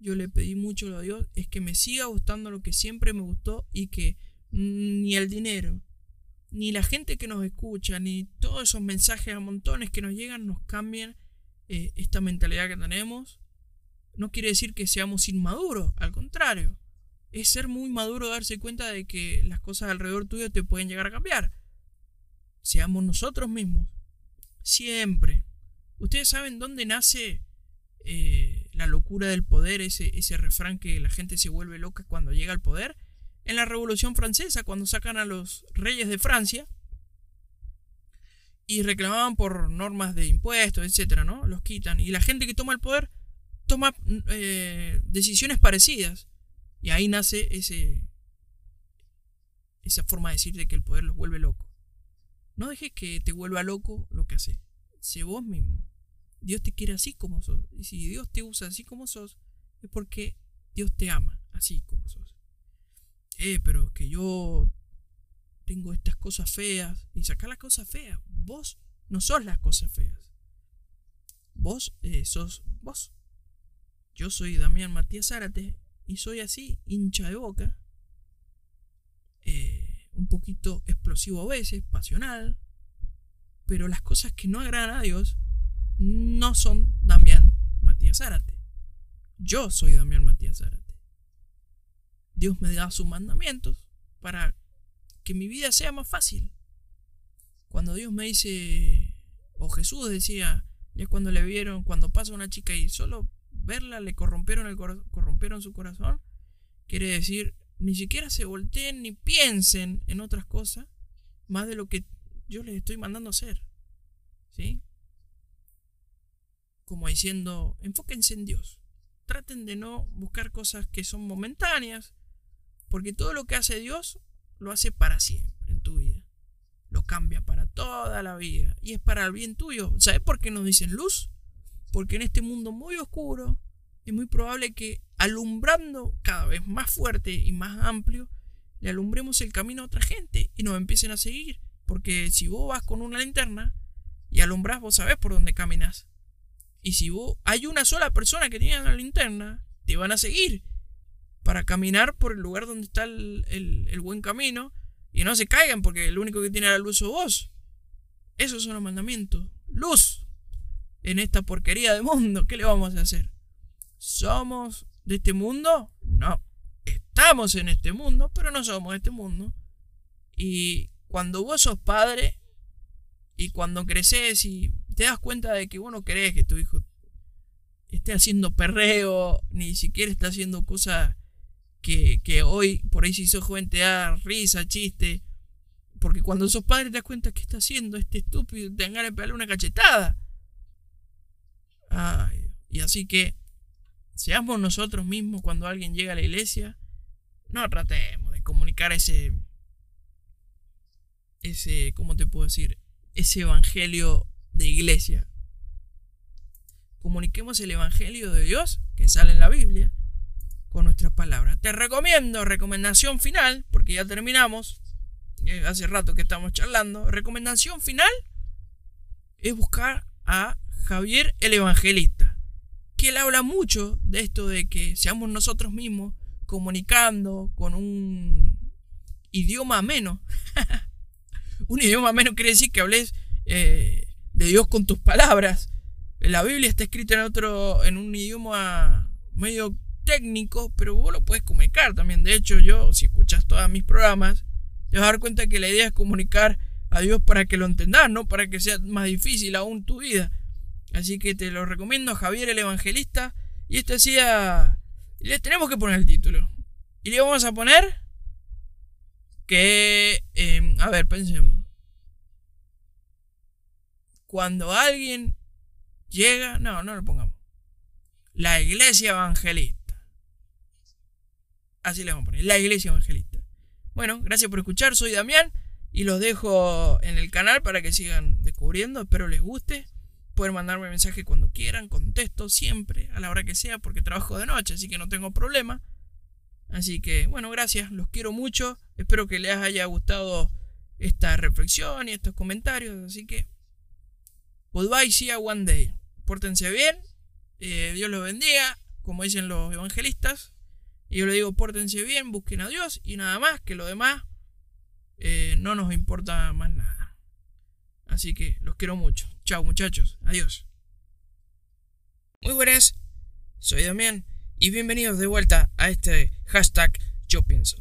yo le pedí mucho a Dios es que me siga gustando lo que siempre me gustó y que ni el dinero, ni la gente que nos escucha, ni todos esos mensajes a montones que nos llegan nos cambien eh, esta mentalidad que tenemos. No quiere decir que seamos inmaduros, al contrario. es ser muy maduro darse cuenta de que las cosas alrededor tuyo te pueden llegar a cambiar. Seamos nosotros mismos. Siempre. Ustedes saben dónde nace eh, la locura del poder, ese, ese refrán que la gente se vuelve loca cuando llega al poder. En la Revolución Francesa, cuando sacan a los reyes de Francia y reclamaban por normas de impuestos, etcétera, ¿no? Los quitan. Y la gente que toma el poder toma eh, decisiones parecidas. Y ahí nace ese, esa forma de decir de que el poder los vuelve locos. No dejes que te vuelva loco lo que haces. Sé vos mismo. Dios te quiere así como sos. Y si Dios te usa así como sos, es porque Dios te ama así como sos. Eh, pero es que yo tengo estas cosas feas. Y saca las cosas feas. Vos no sos las cosas feas. Vos eh, sos vos. Yo soy Damián Matías Zárate y soy así, hincha de boca, eh, un poquito explosivo a veces, pasional, pero las cosas que no agradan a Dios no son Damián Matías Zárate. Yo soy Damián Matías Zárate. Dios me da sus mandamientos para que mi vida sea más fácil. Cuando Dios me dice, o Jesús decía, ya cuando le vieron, cuando pasa una chica y solo verla le corrompieron, el corrompieron su corazón, quiere decir, ni siquiera se volteen ni piensen en otras cosas más de lo que yo les estoy mandando hacer. ¿Sí? Como diciendo, enfóquense en Dios. Traten de no buscar cosas que son momentáneas, porque todo lo que hace Dios lo hace para siempre en tu vida. Lo cambia para toda la vida y es para el bien tuyo. ¿Sabes por qué nos dicen luz? Porque en este mundo muy oscuro es muy probable que alumbrando cada vez más fuerte y más amplio, le alumbremos el camino a otra gente y nos empiecen a seguir. Porque si vos vas con una linterna y alumbras, vos sabés por dónde caminas. Y si vos hay una sola persona que tiene la linterna, te van a seguir para caminar por el lugar donde está el, el buen camino y no se caigan porque el único que tiene la luz sos vos. Esos son los mandamientos. Luz en esta porquería de mundo. ¿Qué le vamos a hacer? ¿Somos de este mundo? No. Estamos en este mundo, pero no somos de este mundo. Y cuando vos sos padre y cuando creces y te das cuenta de que vos no querés que tu hijo esté haciendo perreo, ni siquiera está haciendo cosas que, que hoy, por ahí si sos joven, te da risa, chiste. Porque cuando sos padre te das cuenta que está haciendo este estúpido, te dan ganas de pegarle una cachetada. Y así que seamos nosotros mismos cuando alguien llega a la iglesia. No tratemos de comunicar ese. Ese. ¿Cómo te puedo decir? Ese evangelio de iglesia. Comuniquemos el evangelio de Dios que sale en la Biblia con nuestras palabras. Te recomiendo, recomendación final, porque ya terminamos. Eh, hace rato que estamos charlando. Recomendación final es buscar a Javier el Evangelista, que él habla mucho de esto de que seamos nosotros mismos comunicando con un idioma menos. un idioma menos quiere decir que hables eh, de Dios con tus palabras. La Biblia está escrita en otro, en un idioma medio técnico, pero vos lo puedes comunicar también. De hecho, yo, si escuchas todos mis programas, te vas a dar cuenta que la idea es comunicar a Dios para que lo entendas, no para que sea más difícil aún tu vida. Así que te lo recomiendo, Javier el Evangelista. Y esto decía. Le tenemos que poner el título. Y le vamos a poner. Que. Em, a ver, pensemos. Cuando alguien llega. No, no lo pongamos. La iglesia evangelista. Así le vamos a poner. La iglesia evangelista. Bueno, gracias por escuchar. Soy Damián. Y los dejo en el canal para que sigan descubriendo. Espero les guste. Pueden mandarme mensaje cuando quieran, contesto siempre, a la hora que sea, porque trabajo de noche, así que no tengo problema. Así que, bueno, gracias, los quiero mucho. Espero que les haya gustado esta reflexión y estos comentarios. Así que, goodbye, see you one day. Pórtense bien, eh, Dios los bendiga, como dicen los evangelistas. Y yo le digo, pórtense bien, busquen a Dios y nada más, que lo demás eh, no nos importa más nada. Así que los quiero mucho. Chao muchachos, adiós. Muy buenas, soy Damián y bienvenidos de vuelta a este hashtag Yo pienso.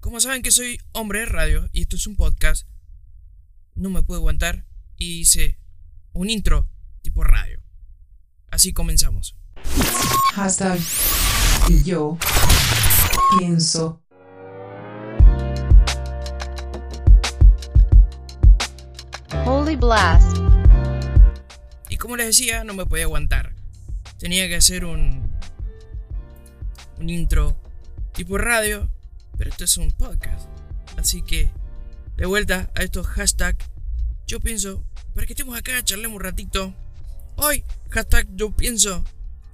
Como saben que soy hombre de radio y esto es un podcast, no me puedo aguantar y hice un intro tipo radio. Así comenzamos. Hashtag y yo pienso. Holy Blast. Como les decía, no me podía aguantar. Tenía que hacer un, un intro tipo radio, pero esto es un podcast. Así que, de vuelta a estos hashtags, yo pienso, para que estemos acá, charlemos un ratito. Hoy, hashtag yo pienso,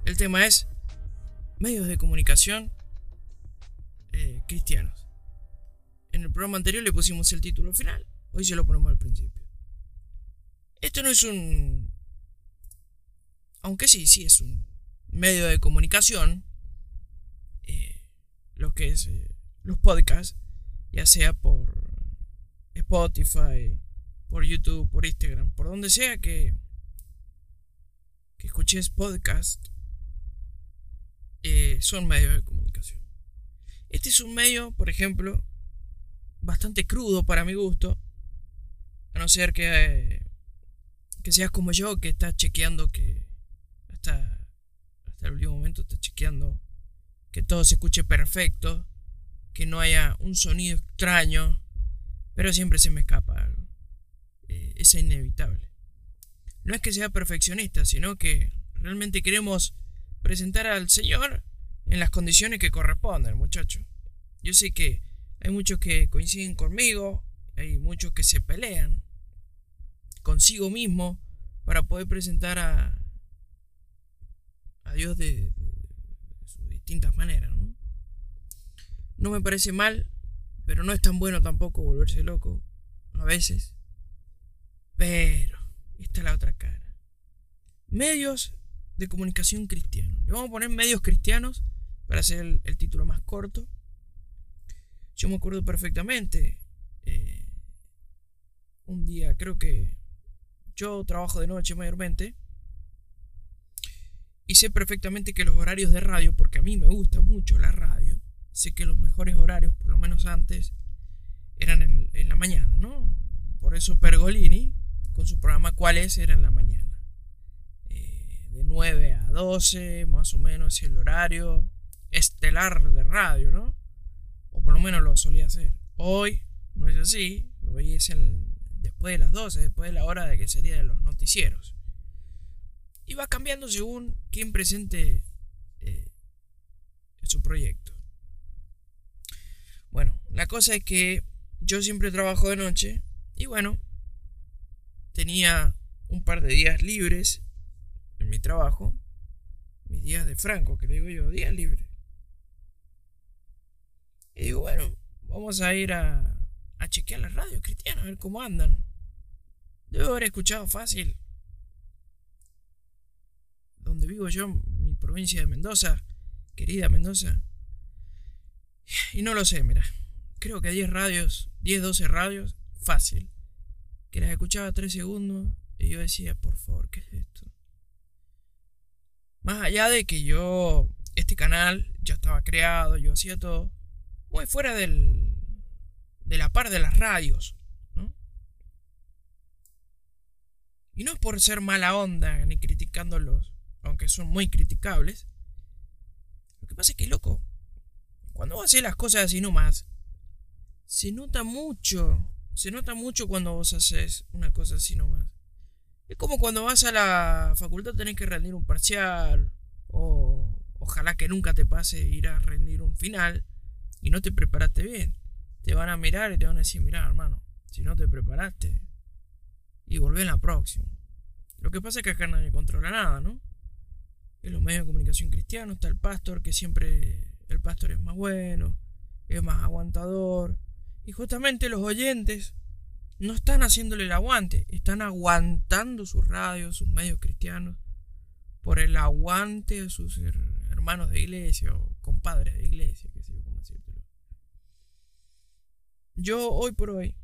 el tema es medios de comunicación eh, cristianos. En el programa anterior le pusimos el título final, hoy se lo ponemos al principio. Esto no es un... Aunque sí, sí es un medio de comunicación. Eh, lo que es eh, los podcasts, ya sea por Spotify, por YouTube, por Instagram, por donde sea que, que escuches podcast, eh, son medios de comunicación. Este es un medio, por ejemplo, bastante crudo para mi gusto, a no ser que que seas como yo, que estás chequeando que hasta, el último momento estás chequeando que todo se escuche perfecto, que no haya un sonido extraño, pero siempre se me escapa algo. Eh, es inevitable. No es que sea perfeccionista, sino que realmente queremos presentar al Señor en las condiciones que corresponden, muchachos. Yo sé que hay muchos que coinciden conmigo, hay muchos que se pelean, consigo mismo para poder presentar a Dios de, sus distintas maneras. ¿no? me parece mal, pero no es tan bueno tampoco volverse loco a veces. Pero, esta es la otra cara. Medios de comunicación cristianos. Le vamos a poner medios cristianos para hacer el, título más corto. Yo me acuerdo perfectamente. Eh, un día, creo que yo trabajo de noche mayormente. Y sé perfectamente que los horarios de radio, porque a mí me gusta mucho la radio, sé que los mejores horarios, por lo menos antes, eran en, la mañana, ¿no? Por eso Pergolini, con su programa ¿Cuáles? era en la mañana. Eh, de 9 a 12, más o menos, es el horario estelar de radio, ¿no? O por lo menos lo solía hacer. Hoy no es así, hoy es el después de las 12, después de la hora de que sería de los noticieros. Y va cambiando según quien presente eh, su proyecto. Bueno, la cosa es que yo siempre trabajo de noche y bueno, tenía un par de días libres en mi trabajo, mis días de franco, que le digo yo, días libres. Y digo, bueno, vamos a ir a, a chequear la radio cristiana, a ver cómo andan. Debo haber escuchado fácil. Donde vivo yo, mi provincia de Mendoza, querida Mendoza. Y no lo sé, mira. Creo que 10 radios, 10, 12 radios, fácil. Que las escuchaba 3 segundos y yo decía, por favor, ¿qué es esto? Más allá de que yo, este canal ya estaba creado, yo hacía todo, muy fuera del, de la par de las radios, ¿no? Y no es por ser mala onda ni criticándolos, aunque son muy criticables. Lo que pasa es que, loco, cuando vos haces las cosas así nomás, se nota mucho, se nota mucho cuando vos haces una cosa así nomás. Es como cuando vas a la facultad tenés que rendir un parcial, o ojalá que nunca te pase ir a rendir un final y no te preparaste bien te van a mirar y te van a decir, mira hermano, si no te preparaste, y volvé en la próxima. Lo que pasa es que acá nadie controla nada, ¿no? En los medios de comunicación cristianos está el pastor, que siempre el pastor es más bueno, es más aguantador. Y justamente los oyentes no están haciéndole el aguante, están aguantando sus radios, sus medios cristianos, por el aguante de sus hermanos de iglesia o compadres de iglesia, que sé yo cómo. Yo hoy por hoy,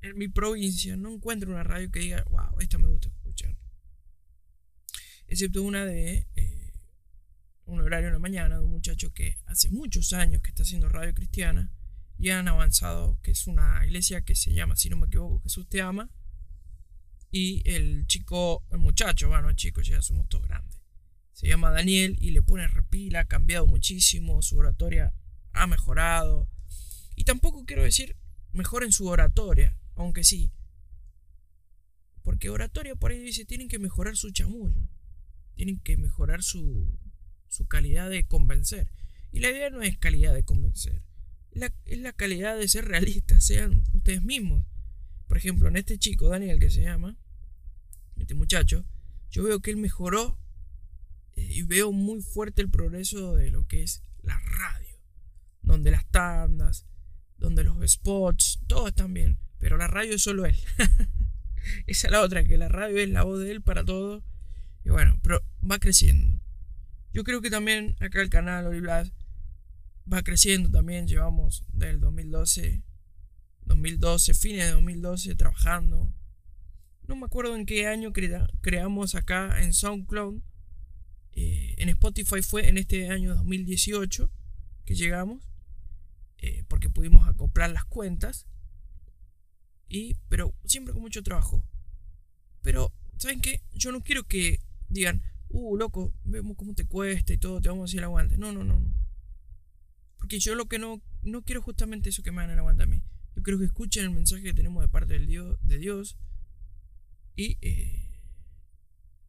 en mi provincia, no encuentro una radio que diga, wow, esta me gusta escuchar. Excepto una de eh, un horario en la mañana de un muchacho que hace muchos años que está haciendo radio cristiana y han avanzado, que es una iglesia que se llama, si no me equivoco, Jesús te ama. Y el chico, el muchacho, bueno, el chico, ya somos todos grandes. Se llama Daniel y le pone repila, ha cambiado muchísimo, su oratoria ha mejorado. Y tampoco quiero decir mejor en su oratoria, aunque sí. Porque oratoria por ahí dice, tienen que mejorar su chamullo. Tienen que mejorar su, su calidad de convencer. Y la idea no es calidad de convencer. Es la calidad de ser realistas, sean ustedes mismos. Por ejemplo, en este chico, Daniel, que se llama, este muchacho, yo veo que él mejoró eh, y veo muy fuerte el progreso de lo que es la radio. Donde las tandas, donde los spots, todo están bien. Pero la radio es solo él. Esa es la otra, que la radio es la voz de él para todo. Y bueno, pero va creciendo. Yo creo que también acá el canal Oriblas va creciendo también. Llevamos del 2012, 2012, fines de 2012 trabajando. No me acuerdo en qué año creamos acá en SoundCloud. Eh, en Spotify fue en este año 2018 que llegamos. Eh, porque pudimos acoplar las cuentas. Y, pero siempre con mucho trabajo. Pero, ¿saben qué? Yo no quiero que digan, uh, loco, vemos cómo te cuesta y todo, te vamos a hacer el aguante. No, no, no, no. Porque yo lo que no, no quiero justamente eso que me hagan el aguante a mí. Yo quiero que escuchen el mensaje que tenemos de parte del Dios, de Dios. Y eh,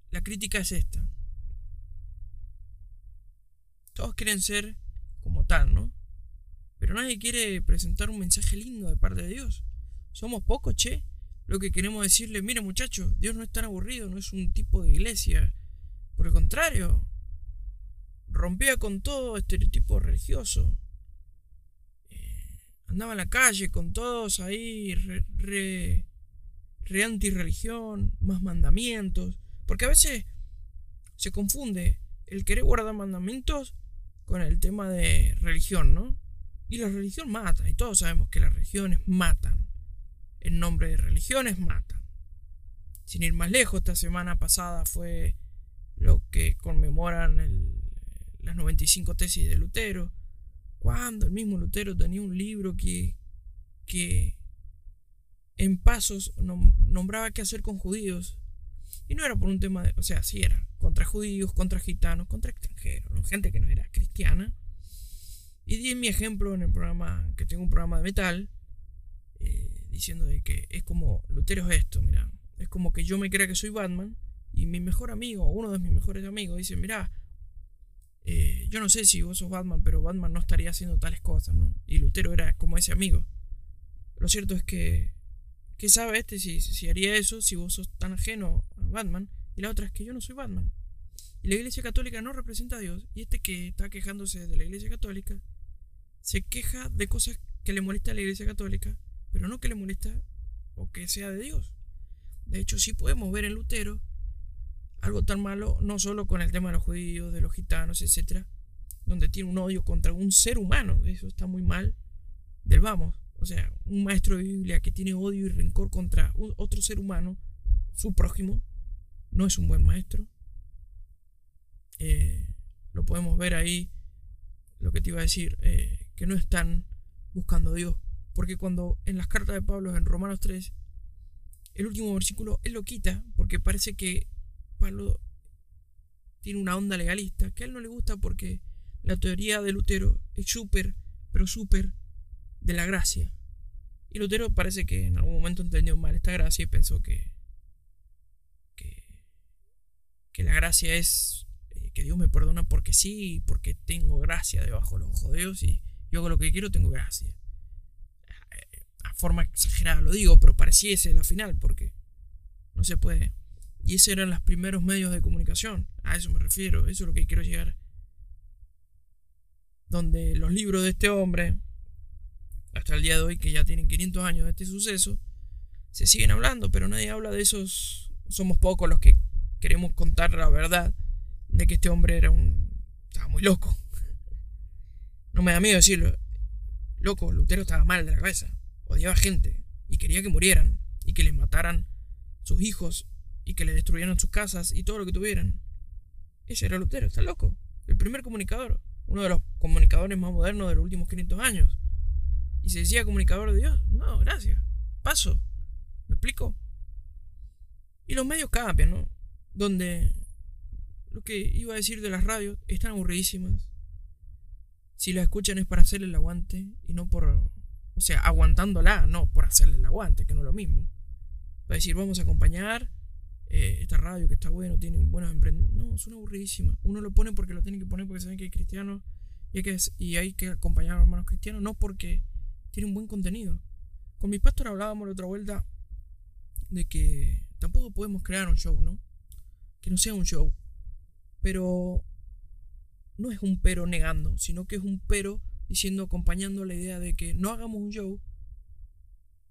la crítica es esta. Todos quieren ser como tal, ¿no? Pero nadie quiere presentar un mensaje lindo de parte de Dios. Somos pocos, che. Lo que queremos decirle, mire muchachos, Dios no es tan aburrido, no es un tipo de iglesia. Por el contrario, rompía con todo estereotipo religioso. Eh, andaba en la calle con todos ahí, re, re, re anti-religión, más mandamientos. Porque a veces se confunde el querer guardar mandamientos con el tema de religión, ¿no? Y la religión mata, y todos sabemos que las religiones matan. En nombre de religiones matan. Sin ir más lejos, esta semana pasada fue lo que conmemoran las 95 tesis de Lutero, cuando el mismo Lutero tenía un libro que, que en pasos nombraba qué hacer con judíos. Y no era por un tema de, o sea, sí era contra judíos, contra gitanos, contra extranjeros, gente que no era cristiana. Y di mi ejemplo en el programa, que tengo un programa de metal, eh, diciendo de que es como, Lutero es esto, mira, es como que yo me crea que soy Batman y mi mejor amigo, uno de mis mejores amigos, dice, mira, eh, yo no sé si vos sos Batman, pero Batman no estaría haciendo tales cosas, ¿no? Y Lutero era como ese amigo. Lo cierto es que, ¿qué sabe este si, si haría eso si vos sos tan ajeno a Batman? Y la otra es que yo no soy Batman. Y la Iglesia Católica no representa a Dios. Y este que está quejándose de la Iglesia Católica, se queja de cosas que le molesta a la Iglesia Católica, pero no que le molesta o que sea de Dios. De hecho, sí podemos ver en Lutero algo tan malo, no solo con el tema de los judíos, de los gitanos, etcétera, donde tiene un odio contra un ser humano, eso está muy mal, del vamos, o sea, un maestro de Biblia que tiene odio y rencor contra otro ser humano, su prójimo, no es un buen maestro. Eh, lo podemos ver ahí, lo que te iba a decir, eh, que no están buscando a Dios, porque cuando en las cartas de Pablo, en Romanos 3, el último versículo, él lo quita, porque parece que Pablo tiene una onda legalista que a él no le gusta porque la teoría de Lutero es súper, pero súper de la gracia. Y Lutero parece que en algún momento entendió mal esta gracia y pensó que, que, la gracia es eh, que Dios me perdona porque sí, porque tengo gracia debajo de los ojos de Dios y yo hago lo que quiero, tengo gracia. A forma exagerada lo digo, pero pareciese la final porque no se puede. Y esos eran los primeros medios de comunicación. A eso me refiero, eso es lo que quiero llegar. Donde los libros de este hombre, hasta el día de hoy, que ya tienen 500 años de este suceso, se siguen hablando, pero nadie habla de esos. Somos pocos los que queremos contar la verdad de que este hombre era un. estaba muy loco. No me da miedo decirlo. Loco, Lutero estaba mal de la cabeza. Odiaba gente y quería que murieran y que les mataran sus hijos y que le destruyeran sus casas y todo lo que tuvieran. Ese era Lutero, está loco. el primer comunicador, uno de los comunicadores más modernos de los últimos 500 años. Y se decía comunicador de Dios. No, gracias. Paso. ¿Me explico? Y los medios cambian, ¿no? Donde lo que iba a decir de las radios están aburridísimas. Si la escuchan es para hacerle el aguante y no por... O sea, aguantándola, no por hacerle el aguante, que no es lo mismo. Va a decir, vamos a acompañar eh, esta radio que está bueno, tiene buenos emprendimientos. No, son aburridísimas. Uno lo pone porque lo tiene que poner porque saben que hay cristianos y hay que, y hay que acompañar a los hermanos cristianos, no porque tiene un buen contenido. Con mi pastor hablábamos la otra vuelta de que tampoco podemos crear un show, ¿no? Que no sea un show. Pero no es un pero negando, sino que es un pero diciendo, acompañando la idea de que no hagamos un show,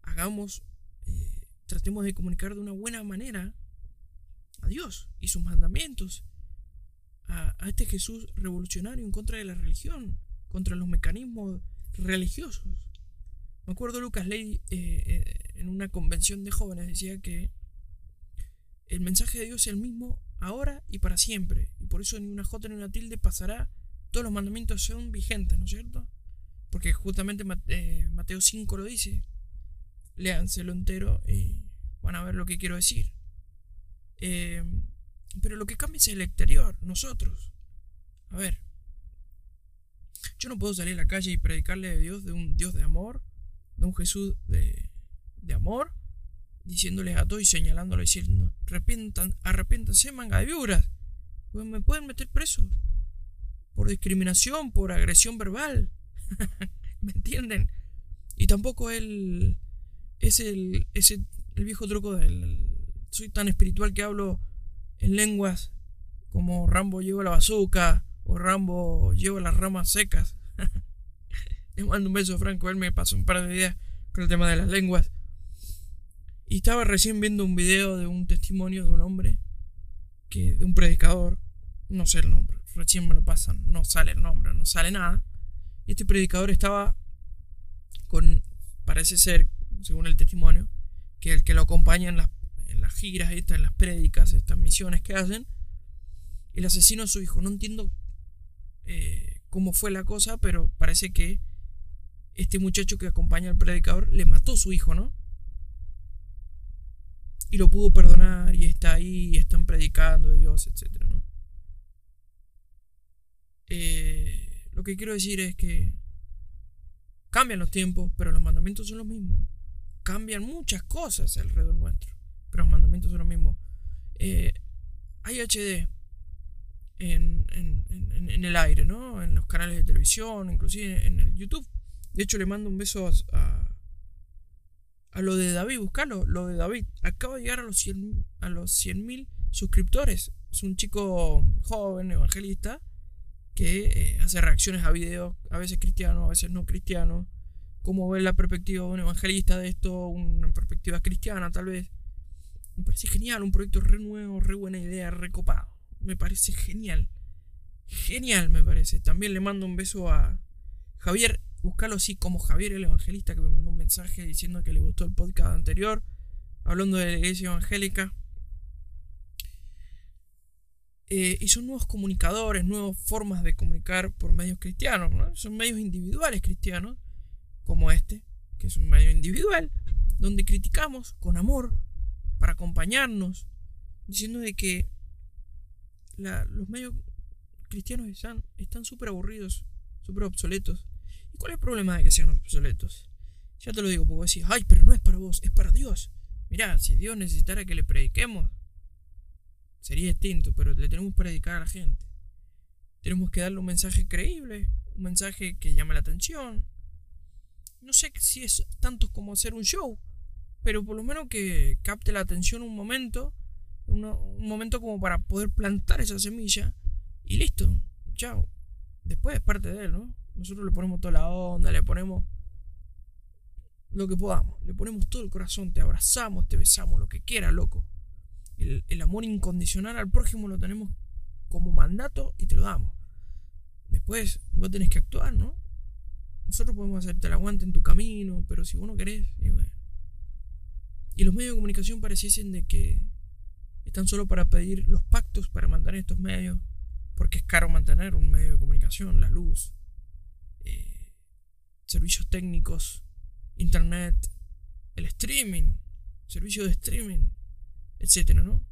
hagamos, eh, tratemos de comunicar de una buena manera a Dios y sus mandamientos, a, este Jesús revolucionario en contra de la religión, contra los mecanismos religiosos. Me acuerdo Lucas Ley eh, eh, en una convención de jóvenes decía que el mensaje de Dios es el mismo ahora y para siempre. Y por eso ni una J ni una tilde pasará. Todos los mandamientos son vigentes, ¿no es cierto? Porque justamente eh, Mateo 5 lo dice. Léanselo entero y van a ver lo que quiero decir. Pero lo que cambia es el exterior, nosotros. A ver, yo no puedo salir a la calle y predicarle a Dios de un Dios de amor de un Jesús de, de amor, diciéndoles a todos y señalándole, diciendo, arrepiéntanse, manga de pues me pueden meter preso por discriminación, por agresión verbal, ¿me entienden? Y tampoco él es el, es el, viejo truco del soy tan espiritual que hablo en lenguas como Rambo lleva la bazooka o Rambo lleva las ramas secas. Le mando un beso, Franco. Él me pasó un par de días con el tema de las lenguas. Y estaba recién viendo un video de un testimonio de un hombre, que, de un predicador. No sé el nombre. Recién me lo pasan. No sale el nombre, no sale nada. Y este predicador estaba con. Parece ser, según el testimonio, que el que lo acompaña en las, las giras, estas, las prédicas, estas misiones que hacen. El asesino es su hijo. No entiendo eh, cómo fue la cosa, pero parece que este muchacho que acompaña al predicador le mató a su hijo, ¿no? Y lo pudo perdonar y está ahí y están predicando de Dios, etc. ¿no? Eh, lo que quiero decir es que cambian los tiempos, pero los mandamientos son los mismos. Cambian muchas cosas alrededor nuestro, pero los mandamientos son los mismos. Eh, hay HD en, en, el aire, ¿no? En los canales de televisión, inclusive en el YouTube. De hecho, le mando un beso a, a, lo de David, buscalo, lo de David. Acaba de llegar a los 100 a los 100.000 suscriptores. Es un chico joven, evangelista, que eh, hace reacciones a videos, a veces cristianos, a veces no cristianos. Cómo ve la perspectiva de un evangelista de esto, una perspectiva cristiana tal vez. Me parece genial, un proyecto re nuevo, re buena idea, re copado. Me parece genial. Genial, me parece. También le mando un beso a Javier buscarlo así como Javier el Evangelista que me mandó un mensaje diciendo que le gustó el podcast anterior, hablando de la iglesia evangélica. Eh, y son nuevos comunicadores, nuevas formas de comunicar por medios cristianos. Son medios individuales cristianos, como este, que es un medio individual, donde criticamos con amor, para acompañarnos, diciendo de que los medios cristianos están súper aburridos, súper obsoletos ¿Cuál es el problema de que sean obsoletos? Ya te lo digo, porque decís, ay, pero no es para vos, es para Dios. Mirá, si Dios necesitara que le prediquemos, sería distinto, pero le tenemos que predicar a la gente. Tenemos que darle un mensaje creíble, un mensaje que llame la atención. No sé si es tanto como hacer un show, pero por lo menos que capte la atención un momento, un momento como para poder plantar esa semilla y listo, chao. Después es parte de él, ¿no? Nosotros le ponemos toda la onda, le ponemos lo que podamos. Le ponemos todo el corazón, te abrazamos, te besamos, lo que quieras, loco. El, amor incondicional al prójimo lo tenemos como mandato y te lo damos. Después vos tenés que actuar, ¿no? Nosotros podemos hacerte el aguante en tu camino, pero si vos no querés, bueno. Y los medios de comunicación pareciesen de que están solo para pedir los pactos para mandar estos medios porque es caro mantener un medio de comunicación, la luz, eh, servicios técnicos, internet, el streaming, servicios de streaming, etcétera, ¿no?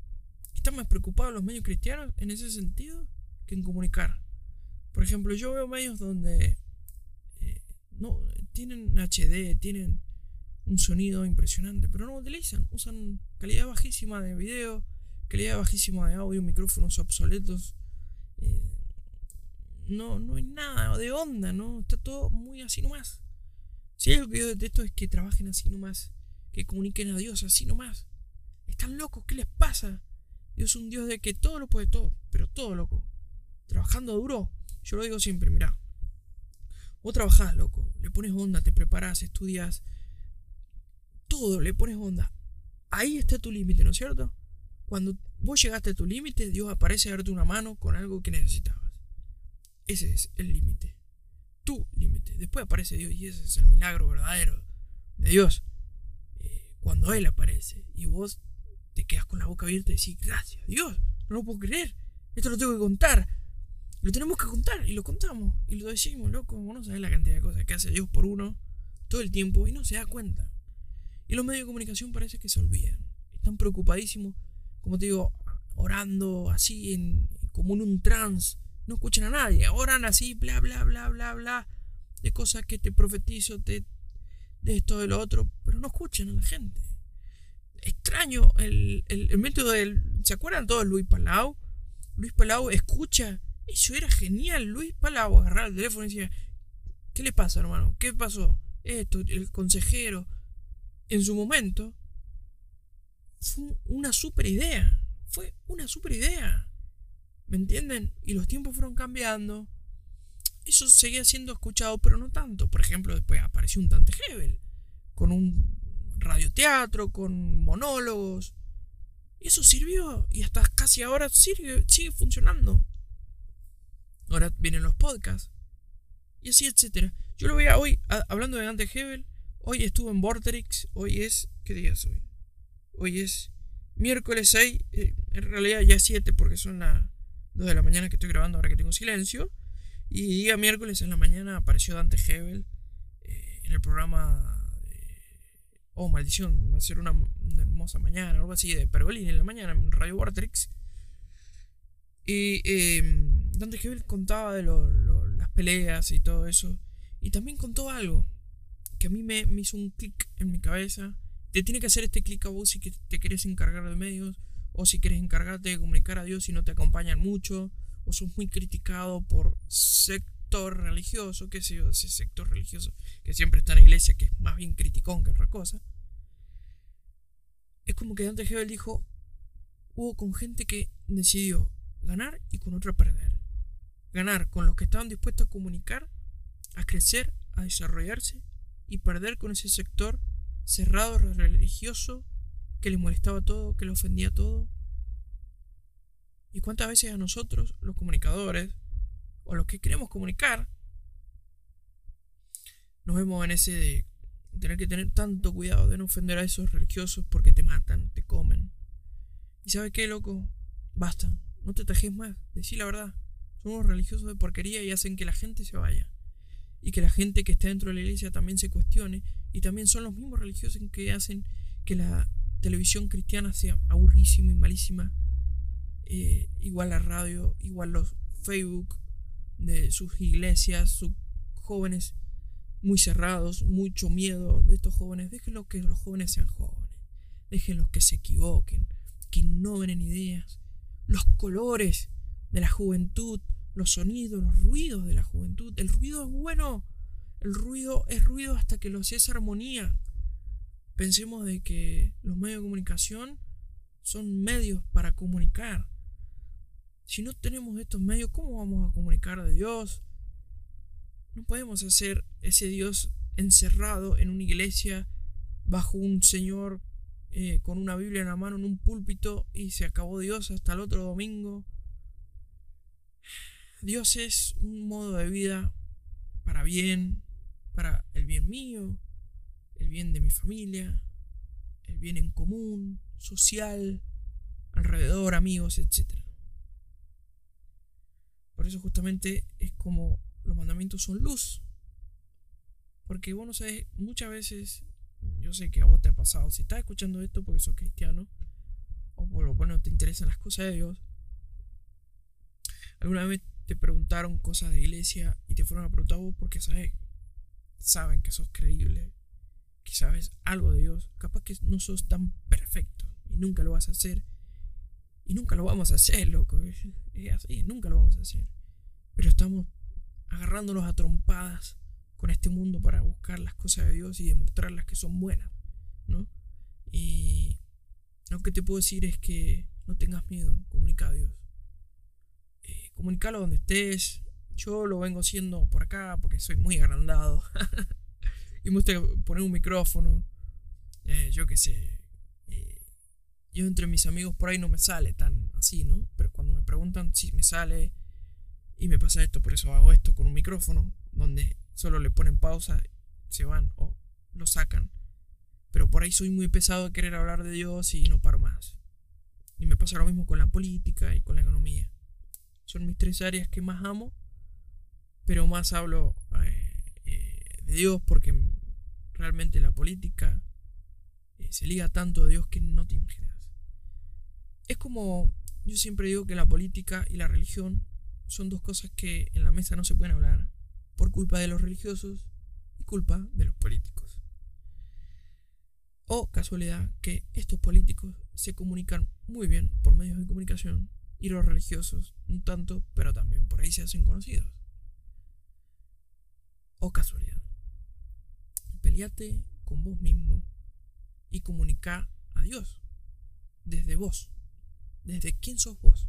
Están más preocupados los medios cristianos en ese sentido que en comunicar. Por ejemplo, yo veo medios donde eh, no tienen HD, tienen un sonido impresionante, pero no lo utilizan. Usan calidad bajísima de video, calidad bajísima de audio, micrófonos obsoletos. Eh, no, no hay nada de onda, ¿no? Está todo muy así nomás. Si hay algo que yo detesto es que trabajen así nomás, que comuniquen a Dios así nomás. Están locos, ¿qué les pasa? Dios es un Dios de que todo lo puede todo, pero todo loco. Trabajando duro, yo lo digo siempre, mira. Vos trabajás, loco, le pones onda, te preparas, estudias, todo, le pones onda. Ahí está tu límite, ¿no es cierto? Cuando vos llegaste a tu límite, Dios aparece a darte una mano con algo que necesitabas. Ese es el límite. Tu límite. Después aparece Dios y ese es el milagro verdadero de Dios. Eh, cuando Él aparece y vos te quedas con la boca abierta y decís, gracias, Dios, no lo puedo creer. Esto lo tengo que contar. Lo tenemos que contar y lo contamos y lo decimos, loco. Vos no sabés la cantidad de cosas que hace Dios por uno todo el tiempo y no se da cuenta. Y los medios de comunicación parece que se olvidan. Están preocupadísimos, como te digo, orando así, en, como en un trance. No escuchan a nadie. Oran así, bla, bla, bla, bla, bla. De cosas que te profetizo, te, de esto, de lo otro. Pero no escuchan a la gente. Extraño el, el, el método del... ¿Se acuerdan todos Luis Palau? Luis Palau escucha. Eso era genial. Luis Palau agarraba el teléfono y decía, ¿qué le pasa, hermano? ¿Qué pasó? Esto, el consejero en su momento, fue una super idea. Fue una super idea. ¿Me entienden? Y los tiempos fueron cambiando. Eso seguía siendo escuchado, pero no tanto. Por ejemplo, después apareció un Dante Hebel, con un radioteatro, con monólogos. Y eso sirvió. Y hasta casi ahora sigue, sigue funcionando. Ahora vienen los podcasts. Y así, etcétera. Yo lo veía hoy, hablando de Dante Hebel, Hoy estuvo en Vorterix. Hoy es. ¿Qué día es hoy? Hoy es miércoles 6. Eh, en realidad ya 7 porque son las 2 de la mañana que estoy grabando ahora que tengo silencio. Y día miércoles en la mañana apareció Dante Hebel eh, en el programa. oh, maldición, va a ser una, hermosa mañana, algo así de Pergolini en la mañana en Radio Vorterix. Y em, Dante Hebel contaba de las peleas y todo eso. Y también contó algo que a mí me, hizo un clic en mi cabeza. Te tiene que hacer este clic a vos si te querés encargar de medios, o si querés encargarte de comunicar a Dios y no te acompañan mucho, o sos muy criticado por sector religioso, qué sé yo, ese sector religioso que siempre está en la iglesia, que es más bien criticón que otra cosa. Es como que Dante Hebel dijo, hubo con gente que decidió ganar y con otra perder. Ganar con los que estaban dispuestos a comunicar, a crecer, a desarrollarse y perder con ese sector cerrado, religioso, que le molestaba todo, que le ofendía todo. ¿Y cuántas veces a nosotros, los comunicadores, o los que queremos comunicar, nos vemos en ese de tener que tener tanto cuidado de no ofender a esos religiosos porque te matan, te comen? ¿Y sabes qué, loco? Basta, no te tajes más, decí la verdad. Son unos religiosos de porquería y hacen que la gente se vaya y que la gente que está dentro de la iglesia también se cuestione y también son los mismos religiosos que hacen que la televisión cristiana sea aburrísima y malísima eh, igual la radio igual los Facebook de sus iglesias sus jóvenes muy cerrados mucho miedo de estos jóvenes déjenlo que los jóvenes sean jóvenes déjenlos que se equivoquen que innoven en ideas los colores de la juventud los sonidos, los ruidos de la juventud. El ruido es bueno. El ruido es ruido hasta que lo es armonía. Pensemos de que los medios de comunicación son medios para comunicar. Si no tenemos estos medios, ¿cómo vamos a comunicar de Dios? No podemos hacer ese Dios encerrado en una iglesia bajo un Señor eh, con una Biblia en la mano en un púlpito y se acabó Dios hasta el otro domingo. Dios es un modo de vida para bien, para el bien mío, el bien de mi familia, el bien en común, social, alrededor, amigos, etc. eso justamente es como los mandamientos son luz. Porque vos no sabes, muchas veces, yo sé que a vos te ha pasado, si estás escuchando esto porque sos cristiano, o por lo menos te interesan las cosas de Dios, alguna vez te preguntaron cosas de iglesia y te fueron a preguntar porque sabes, saben que sos creíble, que sabes algo de Dios, capaz que no sos tan perfecto y nunca lo vas a hacer. Y nunca lo vamos a hacer, loco. Es así, nunca lo vamos a hacer. Pero estamos agarrándonos a trompadas con este mundo para buscar las cosas de Dios y demostrarlas que son buenas, ¿no? Y lo que te puedo decir es que no tengas miedo, comunica a Dios. Comunicalo donde estés. Yo lo vengo haciendo por acá porque soy muy agrandado. y me gusta poner un micrófono. Eh, yo qué sé. eh, yo entre mis amigos por ahí no me sale tan así, ¿no? Pero cuando me preguntan si me sale y me pasa esto, por eso hago esto con un micrófono, donde solo le ponen pausa, se van o lo sacan. Pero por ahí soy muy pesado de querer hablar de Dios y no paro más. Y me pasa lo mismo con la política y con la economía. Son mis tres áreas que más amo, pero más hablo eh, eh, de Dios porque realmente la política eh, se liga tanto a Dios que no te imaginas. Es como, yo siempre digo que la política y la religión son dos cosas que en la mesa no se pueden hablar por culpa de los religiosos y culpa de los políticos. O casualidad que estos políticos se comunican muy bien por medios de comunicación y los religiosos un tanto, pero también por ahí se hacen conocidos. O casualidad. Peleate con vos mismo y comunica a Dios desde vos, desde quién sos vos.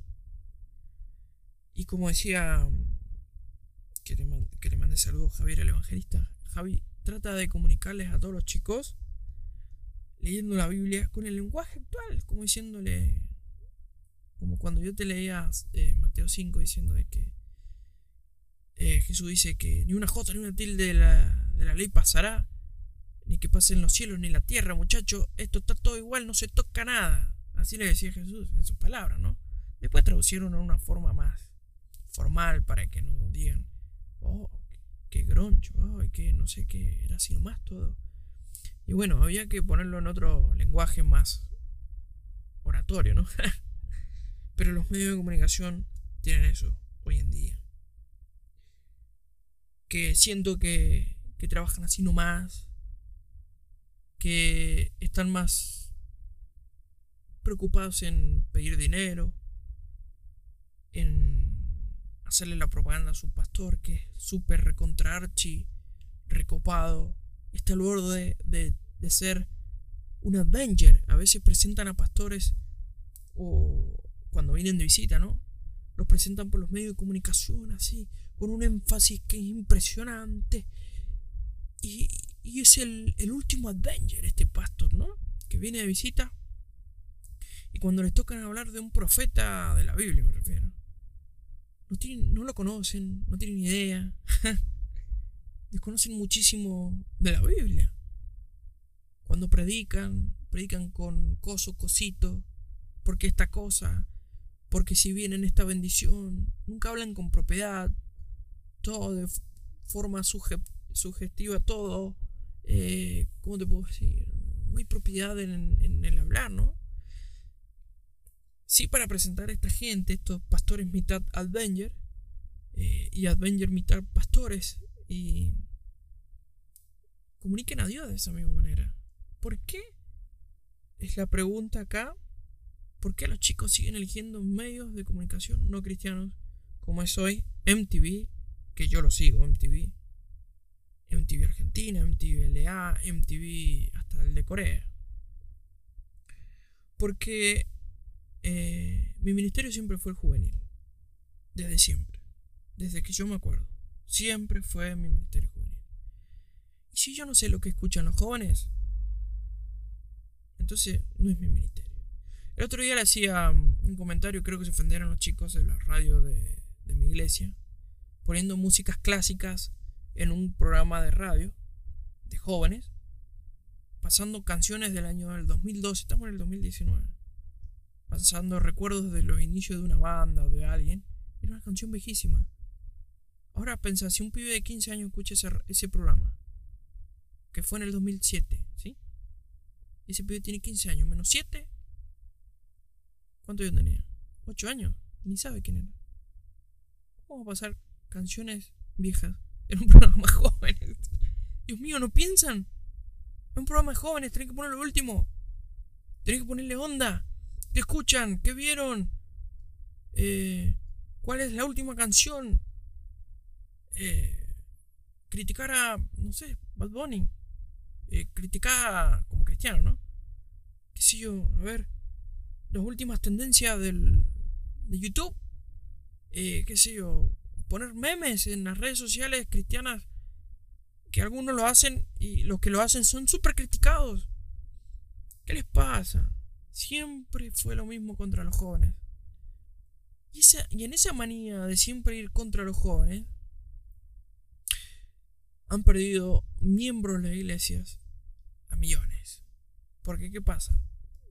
Y como decía, que le, mandé saludos Javier el Evangelista, Javi trata de comunicarles a todos los chicos leyendo la Biblia con el lenguaje actual, como diciéndole, como cuando yo te leía eh, Mateo 5 diciendo de que eh, Jesús dice que ni una jota ni una tilde de la, de la ley pasará, ni que pasen los cielos ni la tierra, muchacho, esto está todo igual, no se toca nada. Así le decía Jesús en sus palabras, ¿no? Después traducieron a una forma más formal para que no digan, oh, qué groncho, ay, que no sé qué, era así nomás todo. Y bueno, había que ponerlo en otro lenguaje más oratorio, ¿no? Pero los medios de comunicación tienen eso hoy en día. Que siento que, que trabajan así nomás, que están más preocupados en pedir dinero, en hacerle la propaganda a su pastor, que es súper recontra archi, recopado, está al borde de, de ser un Avenger. A veces presentan a pastores o cuando vienen de visita, ¿no? Los presentan por los medios de comunicación así, con un énfasis que es impresionante. Y, y es el, el último Avenger este pastor, ¿no? Que viene de visita. Y cuando les tocan hablar de un profeta de la Biblia, me refiero. No, tienen, no lo conocen, no tienen idea. Desconocen muchísimo de la Biblia. Cuando predican, predican con coso, cosito, porque esta cosa, porque si viene esta bendición, nunca hablan con propiedad, todo de forma suge- sugestiva, todo, eh, ¿cómo te puedo decir? No hay propiedad en, en el hablar, ¿no? Sí, para presentar a esta gente, estos pastores mitad Avenger, eh, y Avenger mitad pastores, y comuniquen a Dios de esa misma manera. ¿Por qué? Es la pregunta acá. ¿Por qué los chicos siguen eligiendo medios de comunicación no cristianos como es hoy MTV, que yo lo sigo, MTV, MTV Argentina, MTV LA, MTV hasta el de Corea? Porque eh, mi ministerio siempre fue el juvenil, desde siempre, desde que yo me acuerdo, siempre fue mi ministerio juvenil. Y si yo no sé lo que escuchan los jóvenes, entonces no es mi ministerio. El otro día le hacía um, un comentario, creo que se ofendieron los chicos de la radio de, mi iglesia, poniendo músicas clásicas en un programa de radio de jóvenes, pasando canciones del año del 2012, estamos en el 2019, pasando recuerdos de los inicios de una banda o de alguien, Era una canción viejísima. Ahora pensá, si un pibe de 15 años escucha ese, ese programa, que fue en el 2007, ¿sí? Ese pibe tiene 15 años, menos 7. ¿Cuánto yo tenía? 8 años. Ni sabe quién era. ¿Cómo va a pasar canciones viejas en un programa más jóvenes? Dios mío, ¿no piensan? En un programa de jóvenes, tienen que poner lo último. Tienen que ponerle onda. ¿Qué escuchan? ¿Qué vieron? Eh, ¿Cuál es la última canción? Eh, criticar a, no sé, Bad Bunny. Eh, criticar como cristiano, ¿no? ¿Qué sé yo? A ver, las últimas tendencias del, de YouTube. Eh, ¿Qué sé yo? Poner memes en las redes sociales cristianas que algunos lo hacen y los que lo hacen son súper criticados. ¿Qué les pasa? Siempre fue lo mismo contra los jóvenes. Y, esa, y en esa manía de siempre ir contra los jóvenes, han perdido miembros de las iglesias a millones. Porque, ¿qué pasa?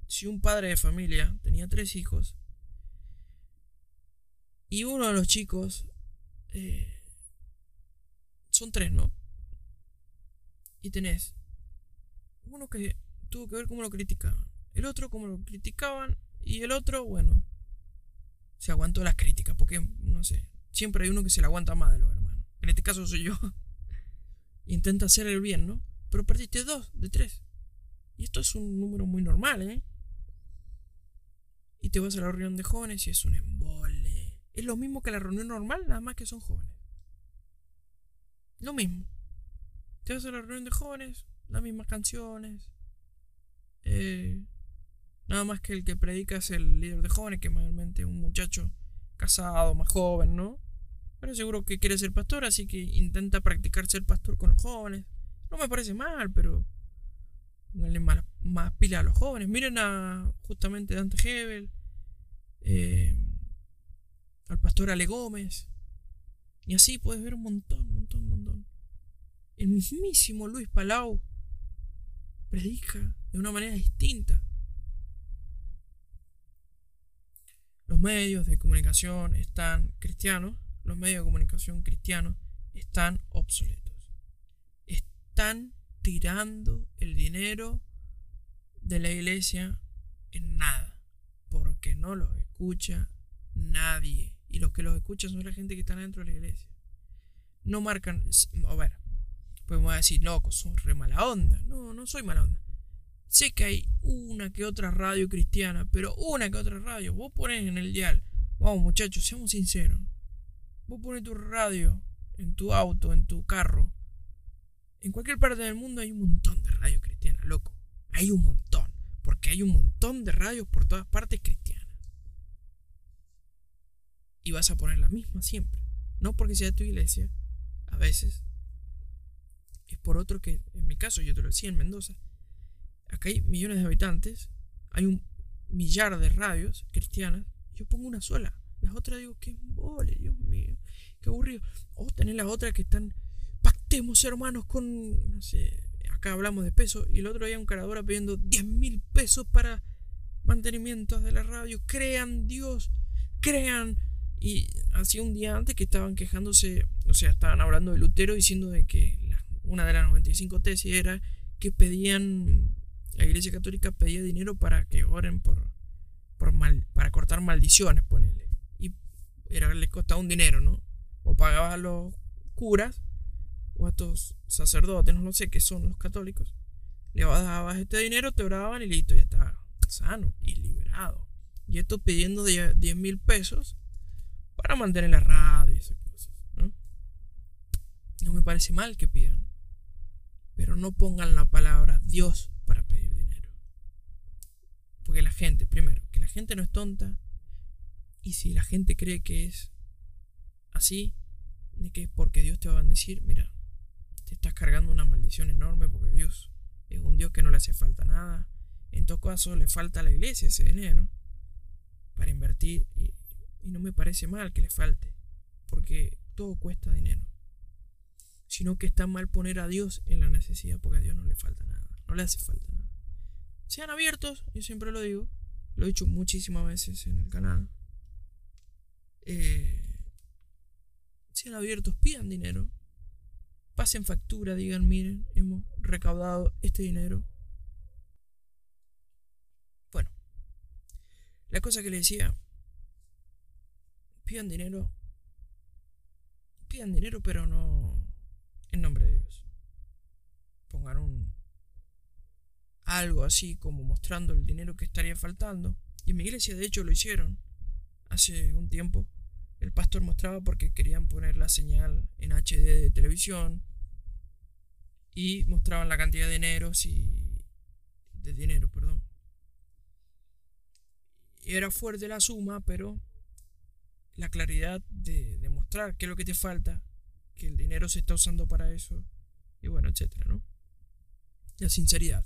Si un padre de familia tenía tres hijos y uno de los chicos eh, son tres, ¿no? Y tenés uno que tuvo que ver cómo lo criticaban, el otro cómo lo criticaban y el otro, bueno, se aguantó las críticas, porque, no sé, siempre hay uno que se le aguanta más de los hermanos. En este caso soy yo. Intenta hacer el bien, ¿no? Pero perdiste dos de tres. Y esto es un número muy normal, ¿eh? Y te vas a la reunión de jóvenes y es un embole. Es lo mismo que la reunión normal, nada más que son jóvenes. Lo mismo. Te vas a la reunión de jóvenes, las mismas canciones. Eh, nada más que el que predica es el líder de jóvenes, que mayormente es un muchacho casado, más joven, ¿no? Pero seguro que quiere ser pastor, así que intenta practicar ser pastor con los jóvenes. No me parece mal, pero pónganle más, pila a los jóvenes. Miren a justamente Dante Hebel, eh, al pastor Ale Gómez. Y así puedes ver un montón, un montón, un montón. El mismísimo Luis Palau predica de una manera distinta. Los medios de comunicación están cristianos, los medios de comunicación cristianos están obsoletos. Están tirando el dinero de la iglesia en nada, porque no los escucha nadie. Y los que los escuchan son la gente que está dentro de la iglesia. No marcan, a ver, podemos decir, loco, son re mala onda. No, no soy mala onda. Sé que hay una que otra radio cristiana, pero una que otra radio. Vos pones en el dial. Vamos, muchachos, seamos sinceros. Vos pones tu radio en tu auto, en tu carro. En cualquier parte del mundo hay un montón de radios cristianas, loco. Hay un montón. Porque hay un montón de radios por todas partes cristianas. Y vas a poner la misma siempre. No porque sea tu iglesia. A veces. Es por otro que, en mi caso, yo te lo decía en Mendoza. Acá hay millones de habitantes. Hay un millar de radios cristianas. Yo pongo una sola. Las otras digo, qué mole, Dios mío. Qué aburrido. O tenés las otras que están. Pactemos, hermanos, con. No sé. Acá hablamos de peso. Y el otro día un caradora pidiendo 10 mil pesos para mantenimiento de la radio. Crean Dios. Crean. Y hacía un día antes que estaban quejándose. O sea, estaban hablando de Lutero diciendo de que una de las 95 tesis era que pedían. La iglesia católica pedía dinero para que oren por. por mal, para cortar maldiciones, ponele. Y era, les costaba un dinero, ¿no? O pagabas a los curas o a estos sacerdotes, no lo sé qué son los católicos. Le dabas este dinero, te oraban y listo, ya estaba sano y liberado. Y esto pidiendo 10 mil pesos para mantener la radio y esas cosas. ¿no? no me parece mal que pidan, pero no pongan la palabra Dios para pedir dinero. Porque la gente, primero, que la gente no es tonta, y si la gente cree que es así, de que es porque Dios te va a bendecir, mira, te estás cargando una maldición enorme porque Dios es un Dios que no le hace falta nada. En todo caso, le falta a la iglesia ese dinero para invertir y, no me parece mal que le falte, porque todo cuesta dinero. Sino que está mal poner a Dios en la necesidad porque a Dios no le falta nada, no le hace falta nada. Sean abiertos, yo siempre lo digo, lo he dicho muchísimas veces en el canal. Eh, sean abiertos, pidan dinero. Pasen factura, digan, miren, hemos recaudado este dinero. Bueno, la cosa que le decía, pidan dinero, pidan dinero, pero no en nombre de Dios. Pongan un algo así como mostrando el dinero que estaría faltando. Y en mi iglesia de hecho lo hicieron hace un tiempo. El pastor mostraba porque querían poner la señal en HD de televisión y mostraban la cantidad de dinero y de dinero, perdón. Era fuerte la suma, pero la claridad de demostrar qué es lo que te falta, que el dinero se está usando para eso y bueno, etcétera, ¿no? La sinceridad.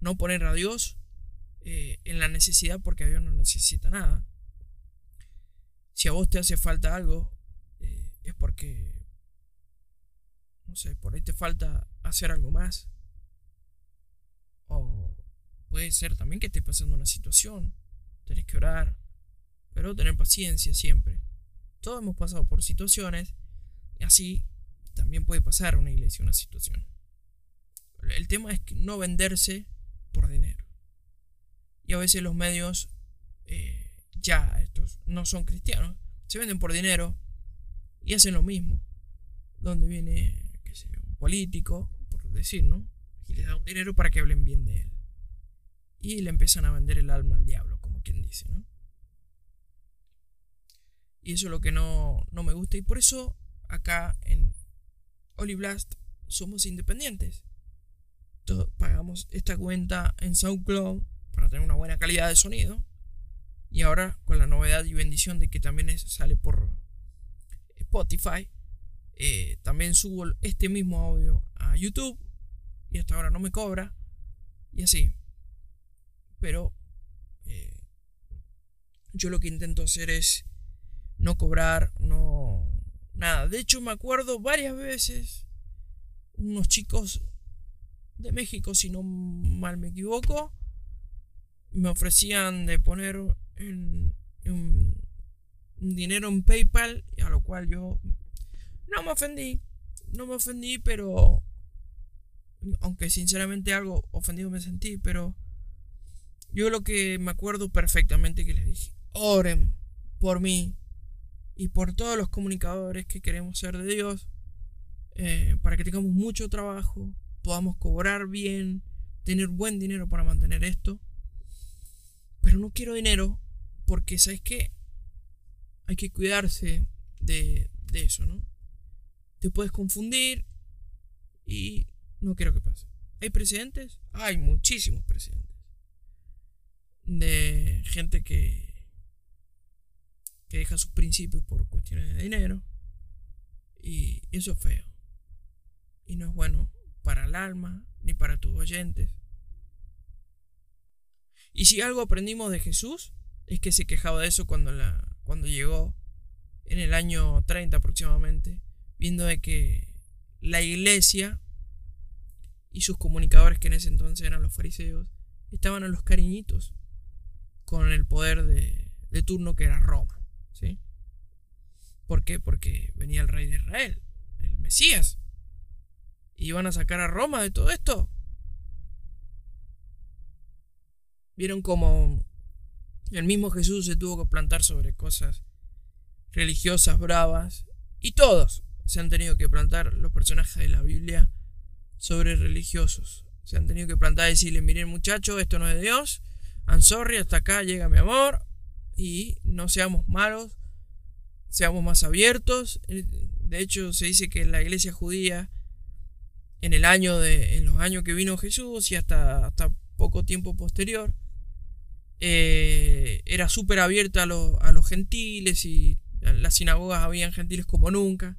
No poner a Dios eh, en la necesidad porque Dios no necesita nada si a vos te hace falta algo, eh, es porque, no sé, por ahí te falta hacer algo más. O puede ser también que estés pasando una situación, tenés que orar, pero tener paciencia siempre. Todos hemos pasado por situaciones y así también puede pasar una iglesia una situación. El tema es no venderse por dinero. Y a veces los medios eh, ya estos no son cristianos, se venden por dinero y hacen lo mismo. Donde viene, qué sé, un político, por decir, ¿no? Y le da un dinero para que hablen bien de él. Y le empiezan a vender el alma al diablo, como quien dice, ¿no? Y eso es lo que no, no me gusta. Y por eso acá en Oliblast somos independientes. Todos pagamos esta cuenta en SoundCloud para tener una buena calidad de sonido. Y ahora con la novedad y bendición de que también sale por Spotify, eh, también subo este mismo audio a YouTube y hasta ahora no me cobra. Y así. Pero eh, yo lo que intento hacer es no cobrar, no... Nada. De hecho me acuerdo varias veces unos chicos de México, si no mal me equivoco, me ofrecían de poner en, un dinero en PayPal, a lo cual yo no me ofendí, no me ofendí, pero aunque sinceramente algo ofendido me sentí, pero yo lo que me acuerdo perfectamente que les dije, oren por mí y por todos los comunicadores que queremos ser de Dios, eh, para que tengamos mucho trabajo, podamos cobrar bien, tener buen dinero para mantener esto. Pero no quiero dinero porque, ¿sabes qué? Hay que cuidarse de, eso, ¿no? Te puedes confundir y no quiero que pase. ¿Hay precedentes? Hay muchísimos precedentes. De gente que, que deja sus principios por cuestiones de dinero. Y eso es feo. Y no es bueno para el alma ni para tus oyentes. Y si algo aprendimos de Jesús es que se quejaba de eso cuando, la, cuando llegó en el año 30 aproximadamente, viendo de que la iglesia y sus comunicadores, que en ese entonces eran los fariseos, estaban a los cariñitos con el poder de, de turno que era Roma. ¿sí? ¿Por qué? Porque venía el rey de Israel, el Mesías. ¿Y iban a sacar a Roma de todo esto? Vieron como el mismo Jesús se tuvo que plantar sobre cosas religiosas bravas. Y todos se han tenido que plantar, los personajes de la Biblia, sobre religiosos. Se han tenido que plantar y decirle, miren muchachos, esto no es de Dios. I'm sorry, hasta acá llega mi amor. Y no seamos malos, seamos más abiertos. De hecho, se dice que la iglesia judía, en el año de, en los años que vino Jesús y hasta, hasta poco tiempo posterior, eh, era súper abierta a, a, los gentiles y las sinagogas habían gentiles como nunca.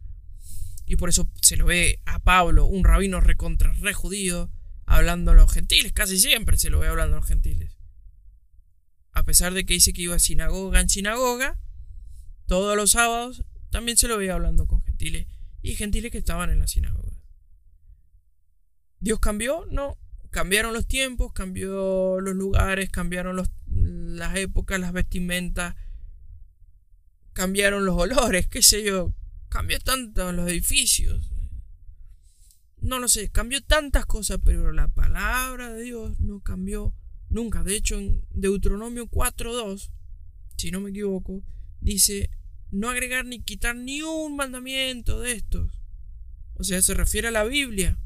Y por eso se lo ve a Pablo, un rabino recontra re judío, hablando a los gentiles. Casi siempre se lo ve hablando a los gentiles. A pesar de que dice que iba a sinagoga en sinagoga, todos los sábados también se lo veía hablando con gentiles y gentiles que estaban en la sinagoga. ¿Dios cambió? No. Cambiaron los tiempos, cambió los lugares, cambiaron los las épocas, las vestimentas, cambiaron los olores, qué sé yo, cambió tanto los edificios. No lo sé, cambió tantas cosas, pero la palabra de Dios no cambió nunca. De hecho, en Deuteronomio 4.2, si no me equivoco, dice no agregar ni quitar ni un mandamiento de estos. O sea, se refiere a la Biblia.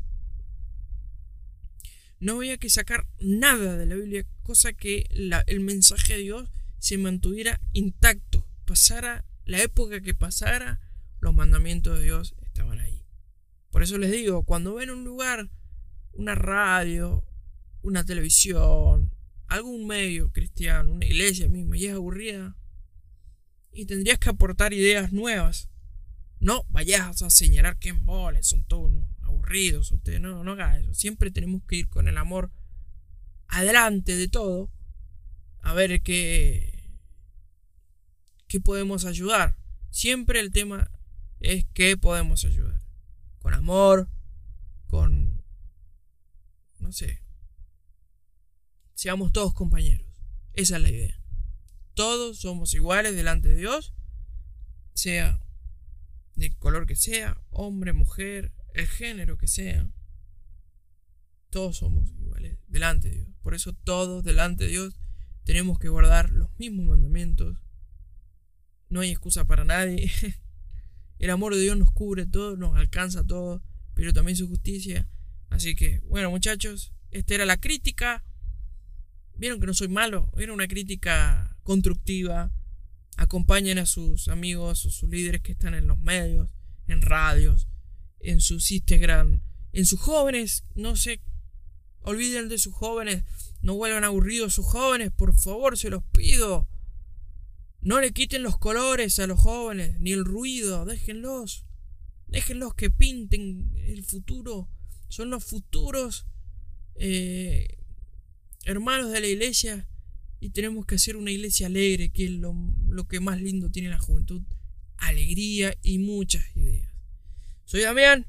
No había que sacar nada de la Biblia, cosa que el mensaje de Dios se mantuviera intacto. Pasara la época que pasara, los mandamientos de Dios estaban ahí. Por eso les digo, cuando ven un lugar, una radio, una televisión, algún medio cristiano, una iglesia misma, y es aburrida, y tendrías que aportar ideas nuevas. No vayas a señalar que en son todos ustedes no, no haga eso. Siempre tenemos que ir con el amor adelante de todo, a ver qué, qué podemos ayudar. Siempre el tema es qué podemos ayudar. Con amor, con... no sé. Seamos todos compañeros. Esa es la idea. Todos somos iguales delante de Dios, sea del color que sea, hombre, mujer, el género que sea. Todos somos iguales delante de Dios. Por eso todos delante de Dios tenemos que guardar los mismos mandamientos. No hay excusa para nadie. El amor de Dios nos cubre todo, nos alcanza todo, pero también su justicia. Así que, bueno muchachos, esta era la crítica. Vieron que no soy malo, era una crítica constructiva. Acompañen a sus amigos o sus líderes que están en los medios, en radios, en sus Instagram, en sus jóvenes. No se olviden de sus jóvenes. No vuelvan aburridos sus jóvenes, por favor, se los pido. No le quiten los colores a los jóvenes, ni el ruido, déjenlos. Déjenlos que pinten el futuro. Son los futuros eh, hermanos de la iglesia y tenemos que hacer una iglesia alegre, que es lo, que más lindo tiene la juventud. Alegría y muchas ideas. Soy Damián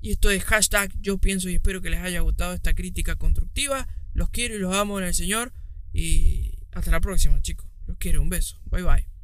y esto es hashtag yo pienso y espero que les haya gustado esta crítica constructiva. Los quiero y los amo en el Señor y hasta la próxima chicos. Los quiero, un beso. Bye bye.